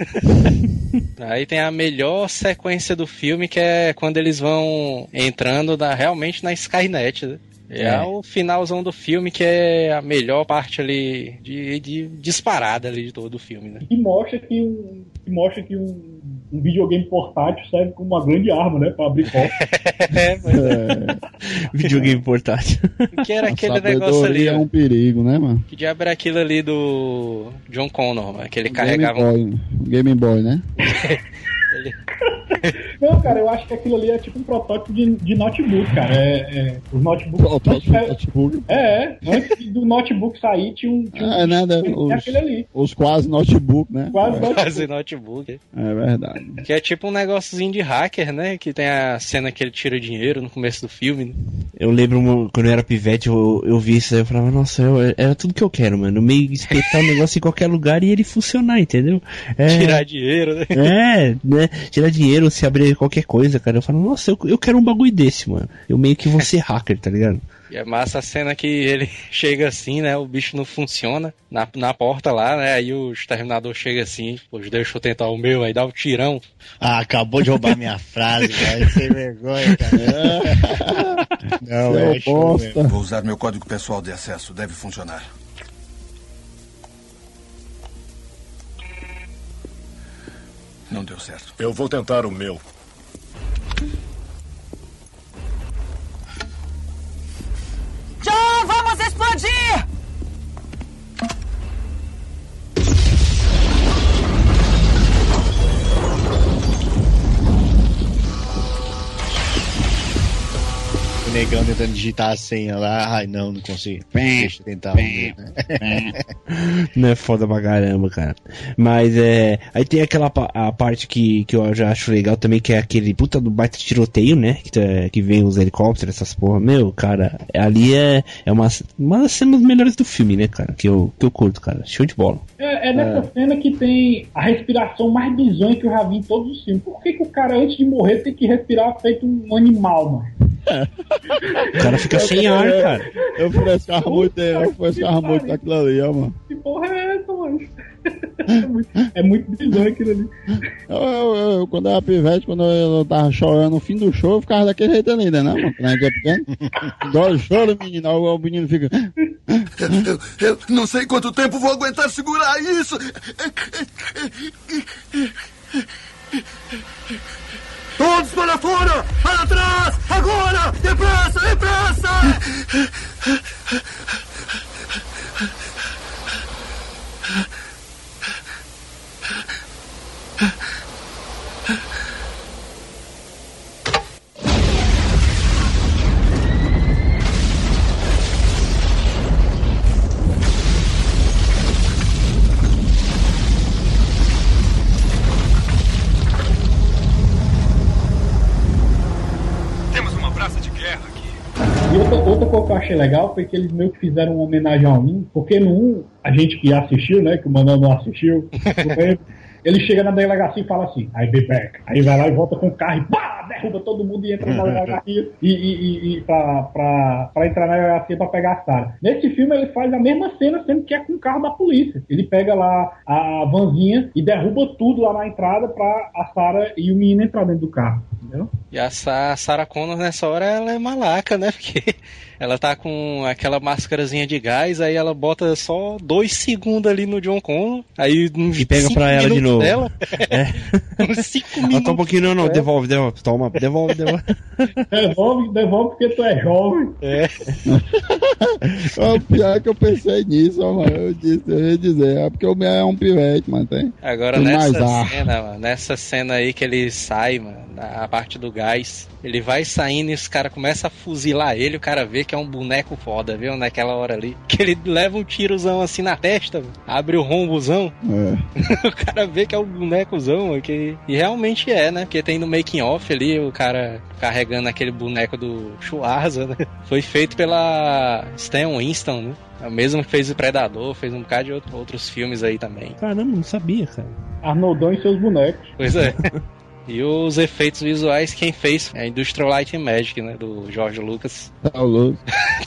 Aí tem a melhor sequência do filme, que é quando eles vão entrando da, realmente na Skynet, né? É, É. o finalzão do filme que é a melhor parte ali de, de disparada ali de todo o filme, né? E mostra que um, que mostra que um, um videogame portátil serve como uma grande arma, né? Pra abrir portas. É, mas Videogame portátil. que era A aquele negócio ali, é um perigo, né, mano? Que diabo era aquilo ali do John Connor, mano, que ele Game carregava um... Boy, Game Boy, né? Não, cara, eu acho que aquilo ali é tipo um protótipo de, de notebook, cara. É, é, os notebooks. Protótipo é, notebook. é, é. Antes do notebook sair, tinha um. Tinha um Ah, é nada. Os, aquele ali. os quase notebook, né? Quase notebook. Quase notebook. É verdade. Que é tipo um negóciozinho de hacker, né? Que tem a cena que ele tira dinheiro no começo do filme. né? Eu lembro quando eu era pivete, eu, eu vi isso aí, eu falava, nossa, eu- era tudo que eu quero, mano. Meio espetar um negócio em qualquer lugar e ele funcionar, entendeu? É, Tirar dinheiro, né? É, né? Tirar dinheiro, se abrir qualquer coisa, cara. Eu falo, nossa, eu, eu quero um bagulho desse, mano. Eu meio que vou ser hacker, tá ligado? E é massa a cena que ele chega assim, né? O bicho não funciona na, na porta lá, né? Aí o exterminador chega assim, pois deixa eu tentar o meu, aí dá o tirão. Ah, acabou de roubar minha frase, velho. Sem vergonha, cara. Não, Seu é show bosta. Vou usar meu código pessoal de acesso. Deve funcionar. Não deu certo. Eu vou tentar o meu. John, vamos explodir! Negão tentando digitar a senha lá. Ai, não, não consigo. Deixa eu tentar. ver, né? Não é foda pra caramba, cara. Mas é. Aí tem aquela a parte que, que eu já acho legal também, que é aquele puta do baita tiroteio, né? Que, é- que vem os helicópteros, essas porra. Meu, cara, ali é, é uma, uma das cenas melhores do filme, né, cara? Que eu, que eu curto, cara. Show de bola. É, é nessa cena que tem a respiração mais bizonha que eu já vi em todos os filmes. Por que, que o cara, antes de morrer, tem que respirar feito um animal, mano? O cara fica sem ar, cara. Eu frescava muito, eu frescava muito daquilo ali, ó, mano. Que porra é essa, mano? É muito, é muito bizonho aquilo ali. Eu, eu- eu- quando eu era pivete, quando eu tava chorando no fim do show, eu ficava daquele jeito ali, né, mano? Quando a gente é pequeno. Dói o choro, menino. Aí o menino fica. Eu, eu não sei quanto tempo vou aguentar segurar isso. Todos para fora! Para trás! Agora! Depressa! Depressa! Que eu achei legal foi que eles meio que fizeram uma homenagem ao 1, porque no 1, a gente que assistiu, né, que o Manuel não assistiu, ele chega na delegacia e fala assim, I be back. Aí vai lá e volta com o carro e pá, derruba todo mundo e entra na delegacia e, e, e, e pra, pra, pra entrar na delegacia pra pegar a Sarah. Nesse filme ele faz a mesma cena, sendo que é com o carro da polícia. Ele pega lá a vanzinha e derruba tudo lá na entrada pra a Sarah e o menino entrar dentro do carro. Entendeu? E a Sarah Connor nessa hora ela é malaca, né? Porque ela tá com aquela máscarazinha de gás, aí ela bota só dois segundos ali no John Connor, aí E pega pra ela de novo. Dela, É. uns cinco minutos. tá um pouquinho, não, não, É. devolve, devolve, toma, devolve, devolve. Devolve, devolve porque tu é jovem. É. Ó, O pior é que eu pensei nisso, ó, mano. Eu disse, eu ia dizer, é porque o meu é um pivete, mano. Tem, Agora tem nessa cena, mano, nessa cena aí que ele sai, mano, na parte do gás, ele vai saindo e os caras começam a fuzilar ele, o cara vê que é um boneco foda, viu? Naquela hora ali. Que ele leva um tirozão assim na testa, abre o rombozão, É. o cara vê que é um bonecozão, que... e realmente é, né? Porque tem no making off ali o cara carregando aquele boneco do Schwarza, né? Foi feito pela Stan Winston, né? É o mesmo que fez o Predador, fez um bocado de outro- outros filmes aí também. Caramba, não sabia, cara. Arnoldão e seus bonecos. Pois é. E os efeitos visuais, quem fez é a Industrial Light and Magic, né? Do George Lucas. Tá louco.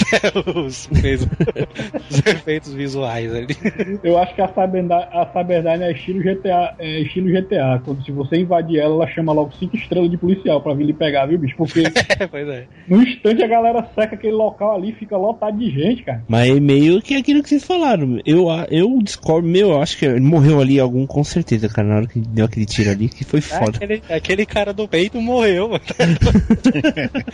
os, fez os efeitos visuais ali. Eu acho que a Cyberdyne, a Cyberdyne é estilo GTA, é estilo GTA. Quando se você invadir ela, ela chama logo cinco estrelas de policial pra vir lhe pegar, viu, bicho? Porque pois é. no instante a galera seca aquele local ali, fica lotado de gente, cara. Mas é meio que aquilo que vocês falaram. Eu, a- eu discordo, meu, eu acho que ele morreu ali algum com certeza, cara, na hora que deu aquele tiro ali, que foi É foda. aquele, aquele cara do peito morreu, mano.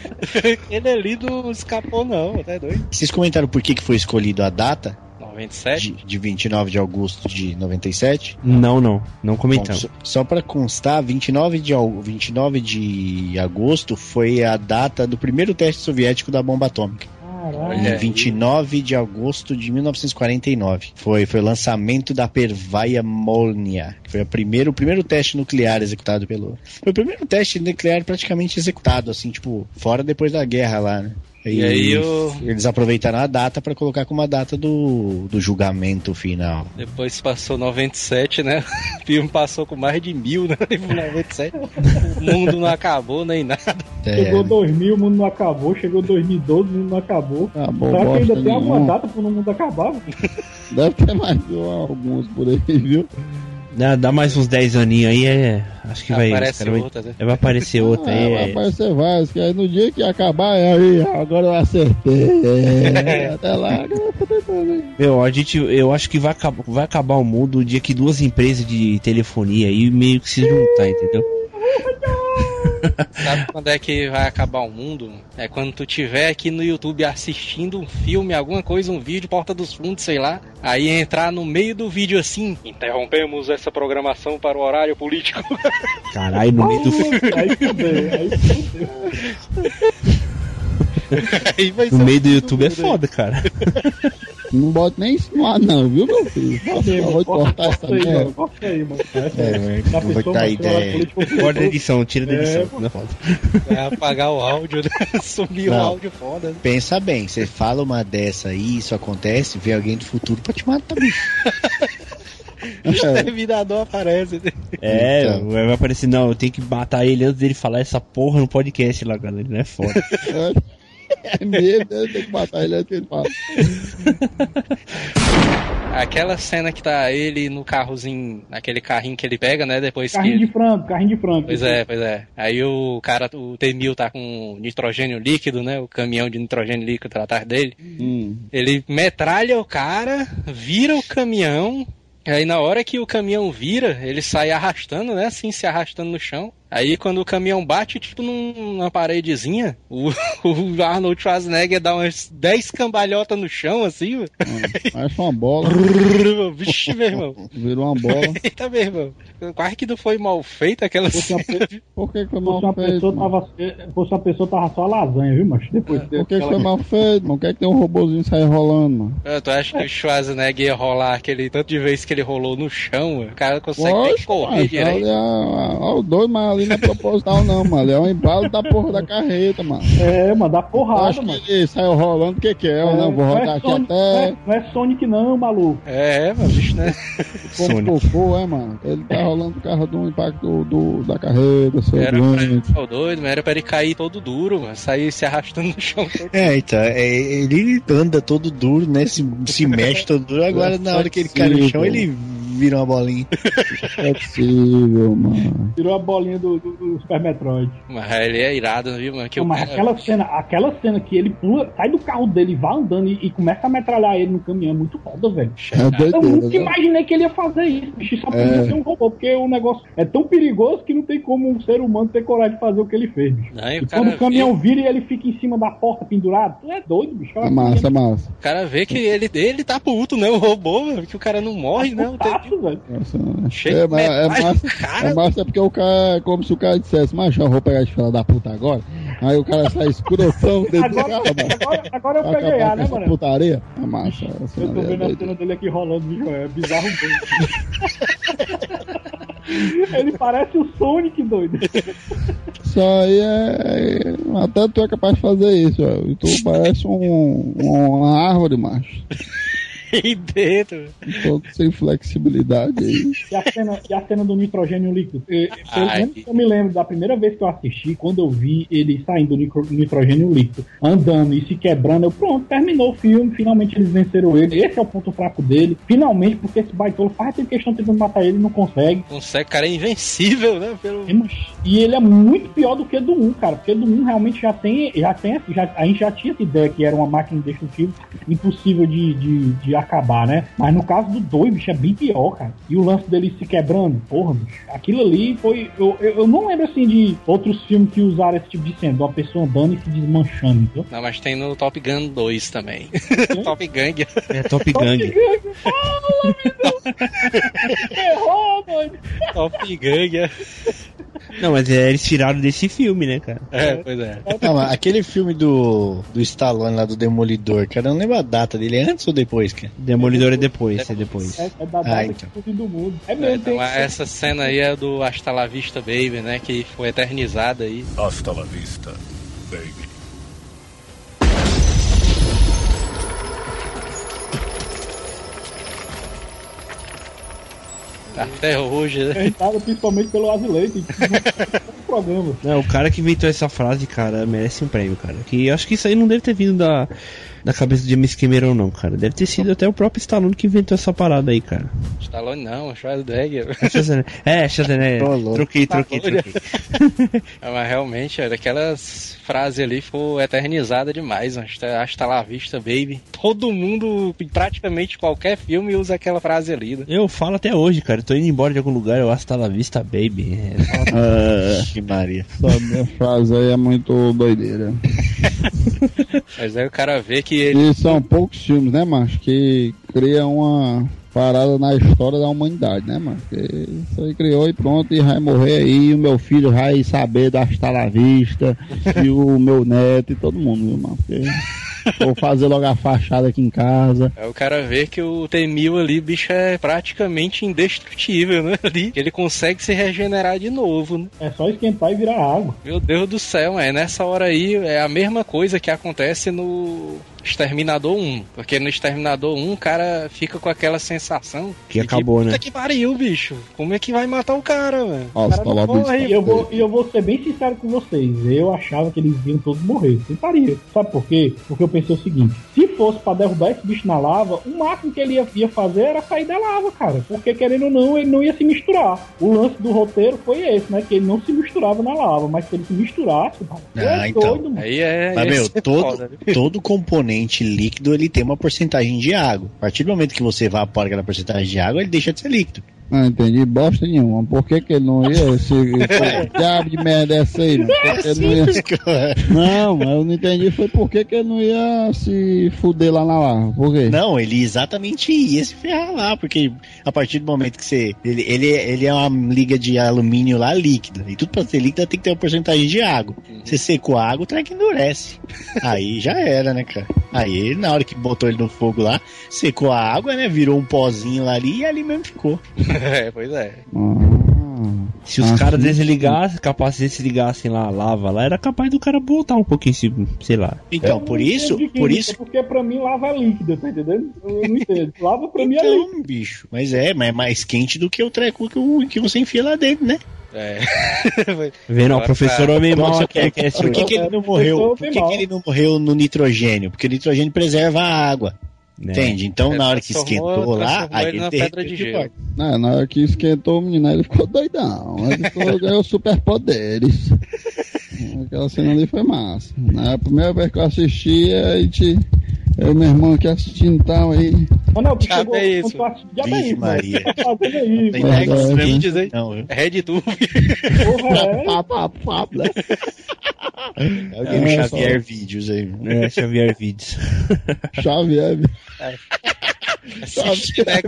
Ele ali não escapou, não, tá doido? Vocês comentaram por que, que foi escolhido a data 97? de, de 29 de agosto de 97? Não, não, não Bom, comentamos. só, só para constar, 29 de, au- 29 de agosto foi a data do primeiro teste soviético da bomba atômica. Caralho. Em 29 de agosto de 1949. Foi, foi o lançamento da Pervaia Molnia. que Foi a primeiro, o primeiro teste nuclear executado pelo. Foi o primeiro teste nuclear praticamente executado, assim, tipo, fora depois da guerra lá, né? E aí o- eles aproveitaram a data para colocar como a data do, do julgamento final. Depois passou 97, né? O filme passou com mais de mil, né? Em 97. O mundo não acabou nem nada. É, Chegou 2000, o mundo não acabou. Chegou 2012, o mundo não acabou. Acabou Será que ainda tem alguma data pro mundo acabar? Deve ter mais alguns por aí, viu? Dá, dá mais uns 10 aninhos aí, é. Acho que vai. Aparece os cara vai- outra, né? Vai aparecer outra aí. É, vai é. aparecer vários, que aí no dia que acabar, é aí, agora eu acertei. É, até lá? Meu, a gente, eu acho que vai acabar, vai acabar o mundo o dia que duas empresas de telefonia aí meio que se juntar, entendeu? Sabe quando é que vai acabar o mundo? É quando tu tiver aqui no YouTube assistindo um filme, alguma coisa, um vídeo, Porta dos Fundos, sei lá. Aí entrar no meio do vídeo assim. Interrompemos essa programação para o horário político. Caralho, no meio do filme. Aí fudeu, aí fudeu. No meio do YouTube é foda, cara. Não bote nem isso no ar, não, viu, meu filho? Nossa, eu vou cortar essa Corta aí, mano. merda. Corta aí, mano. Essa É, é, vou dar mano, ideia. ela política- Corta a edição, tira da É, edição. é. Vai apagar o áudio, né? Sumir o áudio foda. né? Pensa bem, você fala uma dessa aí, isso acontece, vem alguém do futuro pra te matar, bicho. O exterminador aparece. né? É, Então. vai aparecer, não, eu tenho que matar ele antes dele falar essa porra no podcast lá, galera. Ele não é foda. É mesmo, né? tem que matar ele antes que ele fala. Aquela cena que tá ele no carrozinho, naquele carrinho que ele pega, né? Depois Carrinho que. de frango, carrinho de frango. Pois é, pois é. Aí o cara, o T-1000 tá com nitrogênio líquido, né? O caminhão de nitrogênio líquido atrás dele. Hum. Ele metralha o cara, vira o caminhão. Aí na hora que o caminhão vira, ele sai arrastando, né? Assim, se arrastando no chão. Aí quando o caminhão bate, tipo, num- numa paredezinha, o, o Arnold Schwarzenegger dá umas 10 cambalhotas no chão, assim, velho. Parece uma bola. Vixe, meu irmão. Virou uma bola. Eita, meu irmão. Quase que não foi mal feita aquela cena. pe- Por que que foi mal feito? pessoa tava, uma pessoa tava só lasanha, viu, macho? Depois Por que que foi mal feito, mano? Quer que tem um robozinho sair rolando, mano? Ah, Tu acha que o Schwarzenegger ia rolar aquele tanto de vez que ele rolou no chão? mano? O cara consegue nem Lógico, correr mano, direito. é, ó, o dois, mas ali não é proposital não, mano. Ali É um embalo da porra da carreta, mano. É, mano, dá porrada, acho mano. que ele saiu rolando, o que que é? Eu não vou não rodar é aqui Sonic, até... não, é, não é Sonic não, maluco. É, é, mano, bicho, né? Como cocô, é, mano? Ele tá rolando o carro do impacto do, do- da carreta, seu Era doente. pra, oh, doido, mas era pra ele cair todo duro, mano. Sair se arrastando no chão. É, então, é, ele anda todo duro, né? Se, se mexe todo duro, agora na hora que ele cai no chão, ele vira uma bolinha. É possível, mano. Tirou a bolinha do, do, do Super Metroid. Mas ele é irado, viu, mano? Que Não, mas cara- aquela cena, aquela cena que ele pula, sai do carro dele, vai andando e, e começa a metralhar ele no caminhão é muito foda, velho. É Eu doideira, nunca né? imaginei que ele ia fazer isso, bicho. Só podia É. ser um robô, porque o negócio é tão perigoso que não tem como um ser humano ter coragem de fazer o que ele fez, bicho. Não, e o cara quando o caminhão vê- vira e ele fica em cima da porta pendurado, tu é doido, bicho. É massa, é massa. O cara vê que ele, ele tá puto, né? O robô, mano, que o cara não morre, né? Não tem- Putaço, velho. Nossa, Cheio é, é, metralha massa, cara. é massa porque o cara é como se o cara dissesse, mas eu vou pegar esse filho da puta agora. Aí o cara sai escrotão dentro do Agora, carro, mano. agora, agora eu peguei a, com né, mano? putaria. É massa. Eu tô é vendo a doida. cena dele aqui rolando, bicho, é bizarro mesmo. Ele parece o Sonic, doido. Isso aí é. é- Até tu é capaz de fazer isso. E Tu parece um, uma árvore, macho. Aí dentro. Todo sem flexibilidade aí. E a cena, e a cena do nitrogênio líquido? Eu, pelo Ai. menos que eu me lembro da primeira vez que eu assisti, quando eu vi ele saindo do nitro- nitrogênio líquido, andando e se quebrando, eu pronto, terminou o filme, finalmente eles venceram ele. Esse é o ponto fraco dele. Finalmente, porque esse baitolo faz tempo questão tentando matar ele e não consegue. Consegue, cara é invencível, né? Pelo... E ele é muito pior do que do 1, cara. Porque do 1 realmente já tem. Já tem já, a gente já tinha essa ideia que era uma máquina destrutiva impossível de, de, de acabar, né? Mas no caso do 2, bicho, é bem pior, cara. E o lance dele se quebrando, porra, bicho. Aquilo ali foi. Eu, eu, eu não lembro assim de outros filmes que usaram esse tipo de cena, de uma pessoa andando e se desmanchando, entendeu? Não, mas tem no Top Gun 2 também. Top Gang. É Top Gang. Fala, meu Deus! Errou, mano! Top Gang. Não, mas é, eles tiraram desse filme, né, cara? É, pois é. Não, mas aquele filme do, do Stallone lá do Demolidor, cara, eu não lembro a data dele, é antes ou depois, cara? Demolidor é depois, é depois. É, é da data Ah, então. fim do mundo. É É, mesmo, então, tem essa cena aí é do Hasta La Vista Baby, né? Que foi eternizada aí. Hasta la vista, Até hoje, né? irritado principalmente pelo Azileite. programa. Não, o cara que inventou essa frase, cara, merece um prêmio, cara. Que eu acho que isso aí não deve ter vindo da, da cabeça de James Cameron, não, cara. Deve ter sido até o próprio Stallone que inventou essa parada aí, cara. Stallone não, Schwarzenegger. É, Schwarzenegger. É, Schwarzenegger. Louco. Troquei, troquei, Tá troquei. É, Mas realmente, olha, aquelas frases ali foi eternizada demais. Hasta, hasta La Vista Baby. Todo mundo, praticamente qualquer filme, usa aquela frase ali. Né? Eu falo até hoje, cara. Eu tô indo embora de algum lugar, eu hasta la vista, baby. É, É, Que Maria. essa minha frase aí é muito doideira. Mas aí o cara vê que ele. E são poucos filmes, né, macho? Que cria uma parada na história da humanidade, né, mano? Isso aí criou e pronto, e vai morrer aí, o meu filho vai saber da vista, e o meu neto e todo mundo, viu, mano? Porque vou fazer logo a fachada aqui em casa. Aí o cara vê que o T-1000 ali, bicho, é praticamente indestrutível, né? Ali. Ele consegue se regenerar de novo, né? É só esquentar e virar água. Meu Deus do céu, é nessa hora aí é a mesma coisa que acontece no Exterminador 1. Porque no Exterminador 1 o cara fica com aquela sensação Que acabou, de, né? Que pariu, bicho. Como é que vai matar o cara, velho? O Nossa, cara lá não morre, E eu, vou, e eu vou ser bem sincero com vocês. Eu achava que eles iam todos morrer. Sem paria. Sabe por quê? Porque eu pensei o seguinte: se fosse pra derrubar esse bicho na lava, o máximo que ele ia, ia fazer era sair da lava, cara. Porque querendo ou não, ele não ia se misturar. O lance do roteiro foi esse, né? Que ele não se misturava na lava. Mas se ele se misturasse, Ah, é então. doido, mano. Aí é. Mas, meu, ser todo, foda, todo componente líquido ele tem uma porcentagem de água. A partir do momento que você evapora aquela porcentagem de água, ele deixa de ser líquido. Não entendi bosta nenhuma. Por que, que ele não ia? Se, que diabo de merda é essa aí, mano? Por que ele não ia? Não, mas eu não entendi foi por que, que ele não ia se fuder lá na lava. Por quê? Não, ele exatamente ia se ferrar lá, porque a partir do momento que você. Ele, ele, ele é uma liga de alumínio lá líquida. E tudo pra ser líquida tem que ter uma porcentagem de água. Você secou a água, o treco endurece. Aí já era, né, cara? Aí, na hora que botou ele no fogo lá, secou a água, né? Virou um pozinho lá ali e ali mesmo ficou. É, pois é. Se os Ah, caras desligassem, capaz de desligassem lá a lava lá, era capaz do cara voltar um pouquinho, se- sei lá. Então, por isso, entendi por isso. Porque pra mim lava é líquida, tá entendendo? Eu não entendo. Lava pra mim é líquida. Então, bicho, mas é, mas é mais quente do que o treco que, o- que você enfia lá dentro, né? É. Vendo, ó, o professor homem mal aqui, que é por que, que ele não morreu? Por que, que ele não morreu no nitrogênio? Porque o nitrogênio preserva a água. Né? Entende? Então, Ele na hora que esquentou lá, aí ele ele na pedra de gelo. Não, na hora que esquentou o menino, ele ficou doidão. Ele ficou, ganhou superpoderes. Aquela cena ali foi massa. Na primeira vez que eu assisti, a gente. Eu e meu irmão aqui assistindo e tal aí. Mas não, tu chegou é isso. Diabo é Vixe, isso, mano. Maria. Tá fazendo aí, Tem é, Vídeos aí. Não, viu? RedTube. Porra, é. Pá, pá, pá, né? É o Game É, Xavier Vídeos aí. É, Xavier Vídeos. Xavier. Assiste, né.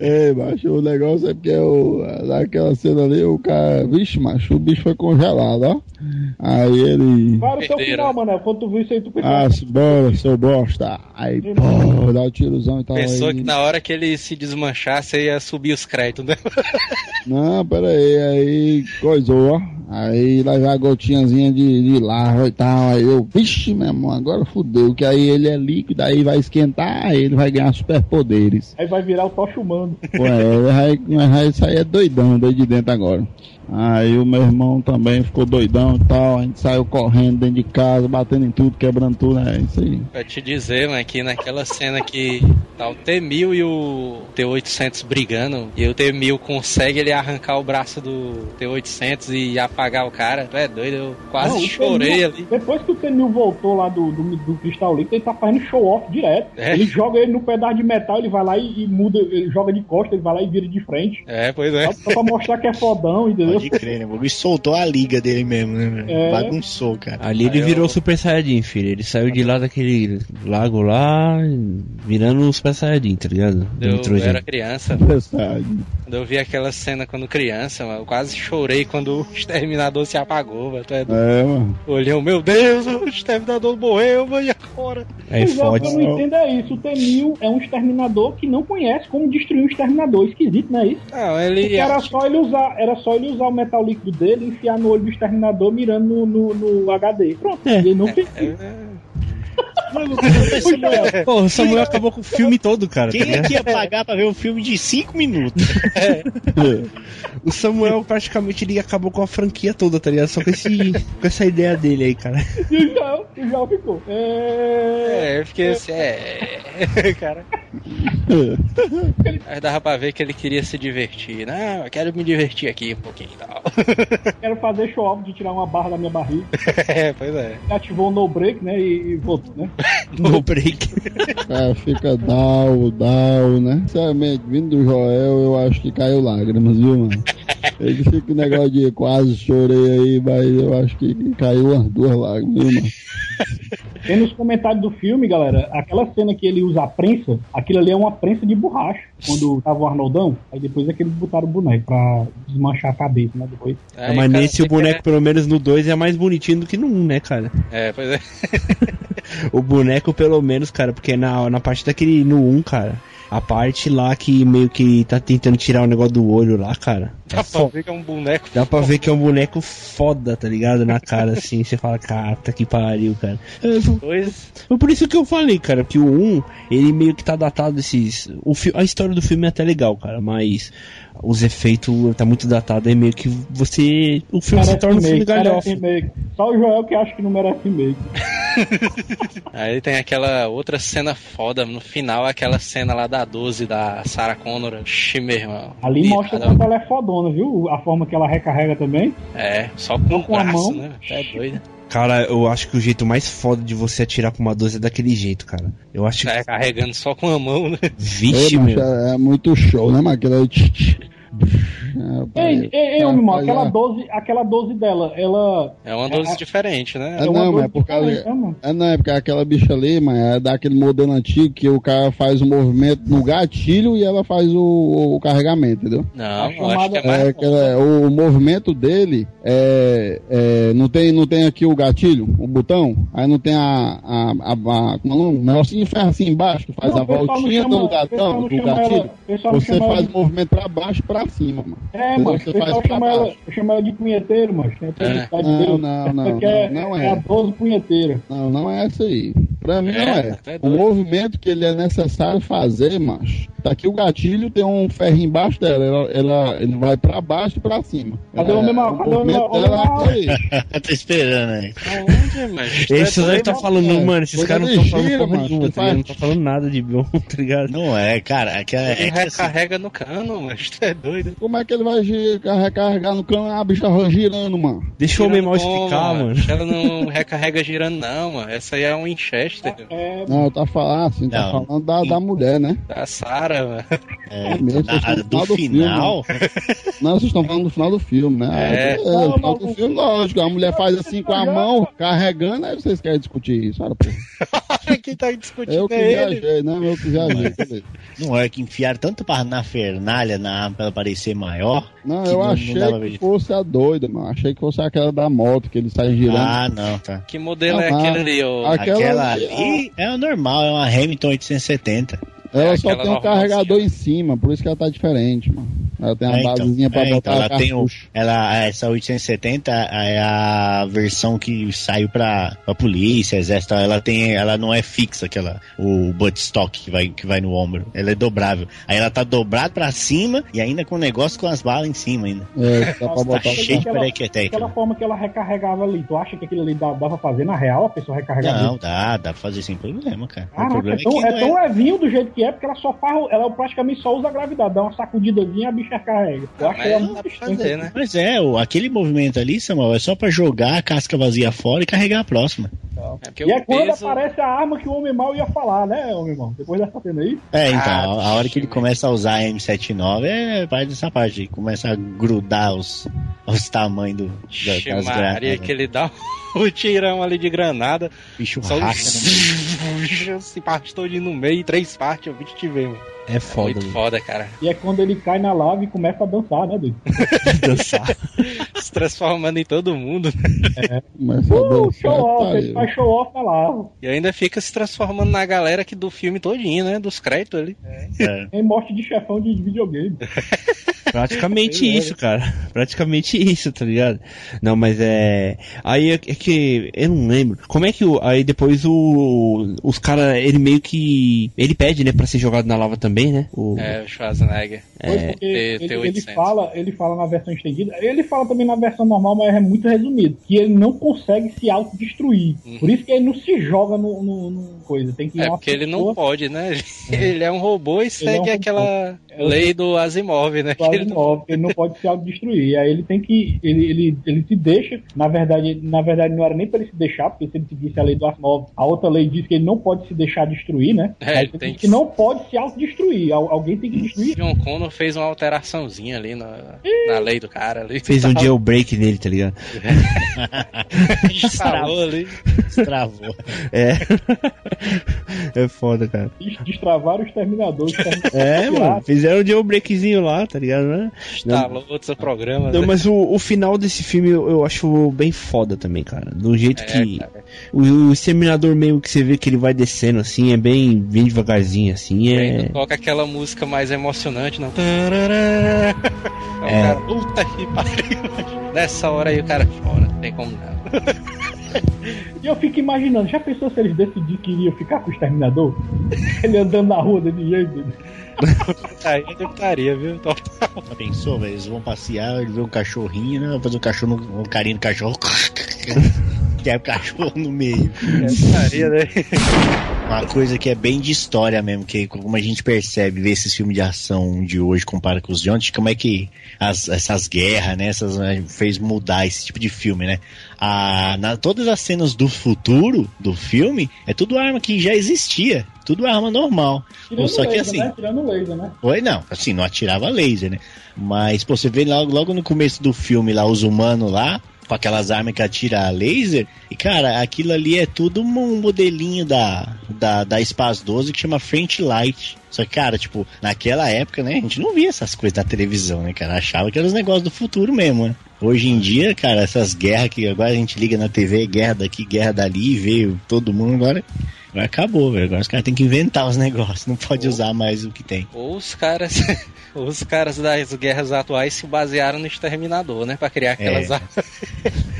Ei, macho, o negócio é porque o, naquela cena ali, o cara. Vixe, macho, o bicho foi congelado, ó. Aí ele. Era o Perderam. final, mano? Quando tu viu isso aí, tu pensou. Ah, bora, seu bosta. Aí, pô, dá o tirozão e tal. Pensou aí. que na hora que ele se desmanchasse ia subir os créditos, né? Não, pera aí, aí coisou, ó. Aí lá já a gotinhazinha de, de lava e tal. Aí eu, vixe, meu irmão, agora fudeu. Que aí ele é líquido, aí vai esquentar, aí ele vai ganhar superpoderes. Aí vai virar o tocha humano. Ué, ele vai, mas vai sair doidão daí de dentro agora. Aí o meu irmão também ficou doidão e tal. A gente saiu correndo dentro de casa, batendo em tudo, quebrando tudo, é isso aí. Pra te dizer, mano, que naquela cena que tá o T-1000 e o T-800brigando, e o T-1000 consegue ele arrancar o braço do T-800 e apagar o cara, tu é doido, eu quase Não, chorei ali. Depois que o Tenil voltou lá do, do, do Cristal Líquido, ele tá fazendo show off direto. É. Ele joga ele no pedaço de metal, ele vai lá e, e muda, ele joga de costa, ele vai lá e vira de frente. É, pois é. Só, só pra mostrar que é fodão, entendeu? Pode crer, né? Soltou a liga dele mesmo, né? velho? É. Bagunçou, cara. Ali ele Aí eu- virou Super Saiyajin, filho. Ele saiu de lá daquele lago lá, virando um Super Saiyajin, tá ligado? Do Eu, eu era criança, quando eu vi aquela cena quando criança, mano, eu quase chorei quando o exterminador se apagou, tu é. É, mano. Olhei, oh, meu Deus, o exterminador morreu, mano, e agora? É, o que eu não entendo é isso. O T-1000 é um exterminador que não conhece como destruir um exterminador. Esquisito, não é isso? Não, ele. Porque era só ele usar, era só ele usar o metal líquido dele, enfiar no olho do exterminador, mirando no, no, no HD. Pronto. É. Ele não fez É, isso. Samuel, Pô, o Samuel acabou com o filme todo, cara. tá Quem é que ia pagar pra ver um filme de 5 minutos? O Samuel praticamente ele acabou com a franquia toda, tá ligado? Só com, esse, com essa ideia dele aí, cara. E o João, o João ficou. É... É, eu fiquei assim, é. Cara. Aí dava pra ver que ele queria se divertir. Não, eu quero me divertir aqui um pouquinho e tal. Quero fazer show off de tirar uma barra da minha barriga. é, pois é. Ativou o no break, né? E, e voltou, né? No break. É, fica down, down, né? Sinceramente, vindo do Joel, eu acho que caiu lágrimas, viu, mano? Ele fica o negócio de quase chorei aí, mas eu acho que caiu umas duas lágrimas, viu, mano? Tem nos comentários do filme, galera, aquela cena que ele usa a prensa, aquilo ali é uma prensa de borracha, quando tava o Arnoldão, aí depois é que eles botaram o boneco pra desmanchar a cabeça, né? Depois. Aí, mas cara, nesse o boneco, quer- pelo menos no 2, é mais bonitinho do que no 1, né, cara? É, pois é. O boneco, pelo menos, cara, porque na, na parte daquele. No 1, cara. A parte lá que meio que tá tentando tirar o negócio do olho lá, cara. Dá pra ver que é um boneco. Dá pra ver que é um boneco foda, tá ligado? Na cara, assim. Você fala, cara, que pariu, cara. É, Dois. Foi por isso que eu falei, cara, que o 1, ele meio que tá datado esses. O fi... A história do filme é até legal, cara, mas os efeitos tá muito datado, é meio que você. O filme se Merece torna um filme remake, merece galhofa. Só o Joel que acha que não merece remake. Aí tem aquela outra cena foda no final, aquela cena lá da 12 da Sarah Connor. Oxi, meu irmão. Ali mostra cara, como ela é fodona, viu? A forma que ela recarrega também. É, só com o com a braço, mão. né? É doido. Cara, eu acho que o jeito mais foda de você atirar com uma 12 é daquele jeito, cara. Eu acho que. É, carregando só com a mão, né? Vixe, Ei, macho, meu. é, é muito show, né, mano? É, Ei, ei, ei, é, meu aquela é- 12, aquela 12 dela, ela. É uma 12 É, diferente, né? É, uma não, mas é por causa. né? É, não, é porque aquela bicha ali, mas é daquele modelo antigo que o cara faz o movimento no gatilho e ela faz o, o carregamento, entendeu? Não, A eu acho que é chamada- mais. É, aquela- o, o movimento dele é, é, não tem não tem aqui o gatilho, o botão, aí não tem a, a, a, a é um negocinho de ferro assim embaixo que faz Não, a voltinha chama- do gatão, do gatilho. ela- Você faz ela- o movimento pra baixo e pra cima, mano. É, mano, Você o pessoal faz pra chama ela, chama ela de punheteiro, mano. É. a cidade Não, não, não, aqui é, não, não é é. a 12 punheteira. Não, não é essa aí. Pra mim É, não é. tá O movimento que ele é necessário fazer, macho. Tá aqui o gatilho, tem um ferro embaixo dela. Ela, ela- ele vai pra baixo e pra cima. Cadê o meu- o cadê o meu- é. Tô esperando aí. Aonde, mas? Esses aí tá falando, é. mano, esses caras não estão falando porra nenhuma, que tá ligado? Não tá falando nada de bom, tá ligado? Não é, cara. Aquela, Ele é que assim, recarrega no cano, mas tu é doido. Como é que ele vai recarregar no cano? A bicha girando, mano. Deixa o homem mal explicar, mano. Ela não recarrega girando, não, mano. Essa aí é um Winchester. É, Não, tá falando assim, tá Não. falando da, da mulher, né? Da Sarah, mano. é, mesmo, na- vocês estão do no final do final. Não, vocês estão falando do final do filme, né? É. É, no final do filme, lógico. A mulher faz assim com a mão, carregando, aí vocês querem discutir isso. Olha, pô. Quem tá discutindo Eu que é ele. viajei, né? Eu que viajei. Não é que enfiaram tanto para na fernalha na arma pra ela parecer maior. Não, eu não- não achei ver. que fosse a doida, mano. Achei que fosse aquela da moto, que ele sai girando. Ah, não, tá. Que modelo é Ah, aquele ali, ô? Aquela Aquela, ali, ali é o normal, é uma Hamilton 870. Ela É só tem um carregador em cima, por isso que ela tá diferente, mano. Ela tem uma É, então. basezinha pra É, botar então, ela tem o, ela, essa 870 é a versão que saiu pra, pra polícia, exército. Ela tem, ela não é fixa, aquela o buttstock que vai, que vai no ombro. Ela é dobrável. Aí ela tá dobrada pra cima e ainda com o negócio com as balas em cima ainda. É, dá pra Tá botar cheio de aquela, perequeteca. aquela forma que ela recarregava ali. Tu acha que aquilo ali dá, dá pra fazer na real? A pessoa recarregar Não, dá, dá pra fazer sem problema, cara. o Caraca, problema é tão, é que é tão levinho do jeito que é, porque ela só faz. Ela praticamente só usa a gravidade. Dá uma sacudidazinha e a bicha carrega. Eu Ah, acho mas ela muito fazer, né? Mas é, o- aquele movimento ali, Samuel, é só pra jogar a casca vazia fora e carregar a próxima. É E é quando peso... aparece a arma que o homem mal ia falar, né, homem mal? Depois dessa cena aí. É, então, Ah, a, a hora que ele começa a usar a M79 é parte dessa parte, começa a grudar os, os tamanhos do, da- das que ele dá o tirão ali de granada. bicho Só um racha, né? se parte todinho no meio, três partes, eu vi te ver, mano. É foda, Muito mano. foda, cara. E é quando ele cai na lava e começa a dançar, né, doido? dançar. Se transformando em todo mundo. Começa a Uh, show off, ele faz show off na lava. E ainda fica se transformando na galera que do filme todinho, né? Dos créditos ali. É. Tem morte de chefão de videogame. Praticamente isso, cara. Praticamente isso, tá ligado? Não, mas é. Aí é, é que. Eu não lembro. Como é que o. Aí depois o. Os caras. Ele meio que. Ele pede, né, pra ser jogado na lava também, né? O, É, o Schwarzenegger. É, porque ele, ele 800. fala, ele fala na versão estendida, ele fala também na versão normal, mas é muito resumido, que ele não consegue se autodestruir. Por isso que ele não se joga no, no- no coisa. Tem que. É porque ele não pode, né? Ele é um robô e segue é um robô. aquela É o- lei do Asimov, né? do Asimov, ele não pode se autodestruir. Aí ele tem que. Ele, ele, ele se deixa. Na verdade, na verdade, não era nem para ele se deixar, porque se ele seguisse a lei do Asimov, a outra lei diz que ele não pode se deixar destruir, né? É, ele tem que não pode se autodestruir. Al- Alguém tem que destruir. John Connor fez uma alteraçãozinha ali na, na lei do cara ali. Fez um jailbreak nele, tá ligado? Instalou ali. Travou. É. É foda, cara. Des- Destravar o exterminador. o exterminador É, pirata. mano. Fizeram um jailbreakzinho lá, tá ligado, né? Instalou outro programa. Não, né? mas o, o final desse filme eu, eu acho bem foda também, cara. Do jeito É, que. cara. O, o exterminador meio que você vê que ele vai descendo assim, é bem, bem devagarzinho assim. É. toca aquela música mais emocionante, não? Tarará. O É. cara, puta que pariu. Nessa hora aí o cara chora, não tem como não. E eu fico imaginando, já pensou se eles decidiram que iriam ficar com o exterminador? Ele andando na rua desse jeito. Aí eu estaria, viu? Já pensou, velho? Eles vão passear, ele vê um cachorrinho, né? Vai fazer um cachorro, no- um carinho no cachorro. Quer o cachorro no meio. Estaria, né? Uma coisa que é bem de história mesmo, que como a gente percebe, vê esses filmes de ação de hoje compara com os de ontem, como é que as- essas guerras, né, essas, né, fez mudar esse tipo de filme, né? A, na, todas as cenas do futuro do filme é tudo arma que já existia, tudo arma normal. Tirando Só que laser, assim, né? Tirando laser, né? Oi, não, assim, não atirava laser, né? Mas, pô, você vê logo, logo no começo do filme lá, os humanos lá, com aquelas armas que atira laser, e cara, aquilo ali é tudo um modelinho da, da, da Spaz 12 que chama French Light. Só que, cara, tipo, naquela época, né, a gente não via essas coisas na televisão, né, cara? Achava que eram os negócios do futuro mesmo, né? Hoje em dia, cara, essas guerras que agora a gente liga na TV, guerra daqui, guerra dali, veio todo mundo, agora, agora acabou, velho. Agora os caras têm que inventar os negócios, não pode usar mais o que tem. Ou os caras, os caras das guerras atuais se basearam no exterminador, né? Pra criar aquelas É. armas.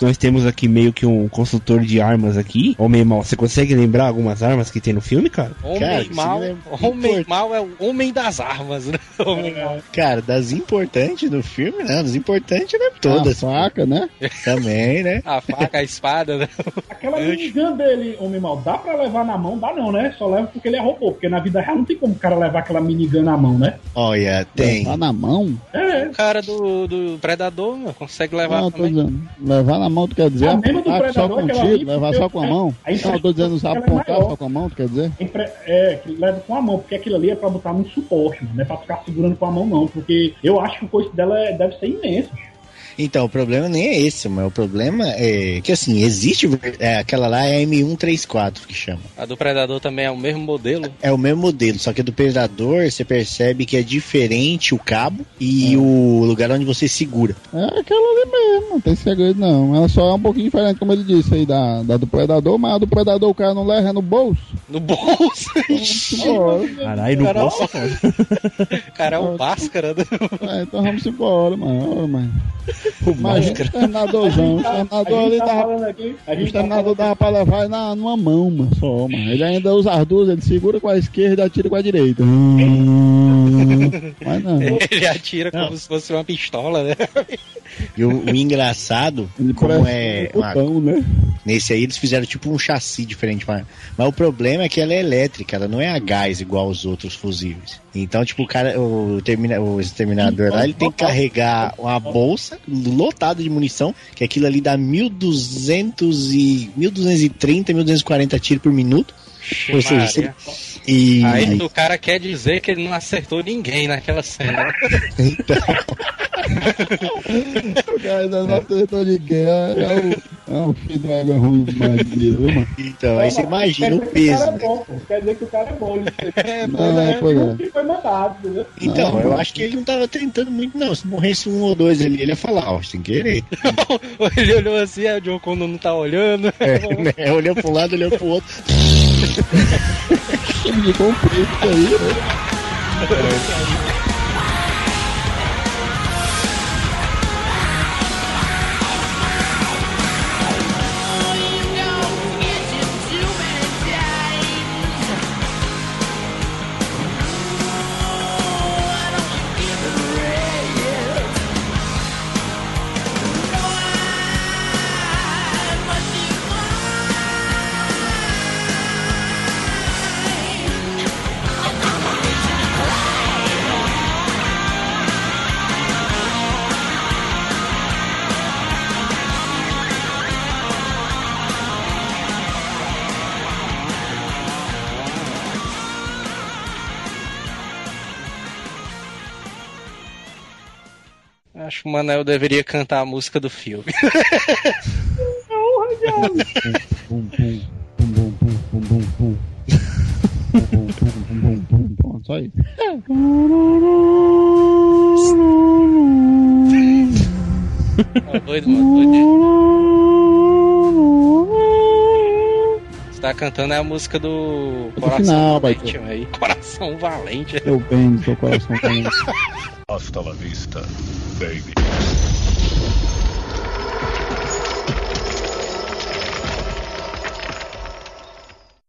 Nós temos aqui meio que um consultor de armas aqui. Homem mal, você consegue lembrar algumas armas que tem no filme, cara? Homem Cara, mal, lembra- homem mal é o homem das armas, né? Homem mal. Cara, das importantes do filme, né? Das importantes, né? Todas. A faca, né? Também, né? A faca, a espada, né? Aquela minigun dele, homem mal, dá pra levar na mão? Dá não, né? Só leva porque ele é robô. Porque na vida real não tem como o cara levar aquela minigun na mão, né? Olha, tem. Tá na mão? É. O cara do, do Predador meu, consegue levar Não, também. dizendo. Levar na mão, tu quer dizer? A mesma do apontar só Predador, com tiro, levar só com a é- mão? a Não, eu tô dizendo só é apontar maior. só com a mão, tu quer dizer? Empre- É, que leva com a mão, porque aquilo ali é pra botar num suporte, mano. Não é pra ficar segurando com a mão, não. Porque eu acho que o coice dela é- deve ser imenso. Então, o problema nem é esse, mas o problema é que assim, existe é, aquela lá é a M134 que chama. A do Predador também é o mesmo modelo. É o mesmo modelo, só que a do Predador você percebe que é diferente o cabo e o lugar onde você segura. É aquela ali mesmo, não tem segredo não. Ela só é um pouquinho diferente, como ele disse aí, da, da do Predador, mas a do Predador o cara não leva é no bolso. No bolso? Embora. Caralho, no Cara, bolso, cara. O cara é um Bhaskara, né? É, então vamos embora, mano. Mano. Imagina o Máscara. exterminadorzão. O exterminador ali tá dava. aqui. A O gente tá exterminador dava pra levar na, numa mão, mano, só, mano. Ele ainda usa as duas, ele segura com a esquerda e atira com a direita. Hum. Ele atira como Não. se fosse uma pistola, né? E o, o engraçado, Ele como é. um uma- botão, né? Nesse aí eles fizeram tipo um chassi diferente. Mas, mas o problema é que ela é elétrica, ela não é a gás igual os outros fusíveis. Então, tipo, o cara, o, termina, o exterminador lá, ele tem que carregar uma bolsa lotada de munição, que aquilo ali dá 1200 e 1230, 1240 tiros por minuto. Ou seja, se- Maria. E Aí o cara quer dizer que ele não acertou ninguém naquela cena. O cara ainda não acertou ninguém. É, é o, é o filho do água ruim demais, viu, mano? então, aí você imagina o Quer dizer que peso. cara é bom, pô. Quer dizer que o cara é bom. Ele Não, é, pois é. foi mandado, entendeu? Então, Não. eu acho que ele não tava tentando muito, não. Se morresse um ou dois ali, ele ia falar, ó, sem querer. ele olhou assim, aí o John Connor não tá olhando. É, né? Olhou pra um lado, olhou pro outro. Ficou um preto aí, né? Acho que o Manel deveria cantar a música do filme. Só isso. Ó, doido, mano, doido. Tá cantando é a música do Coração final, Valente, aí. Coração Valente. Meu bem, seu coração tá Hasta la vista, baby.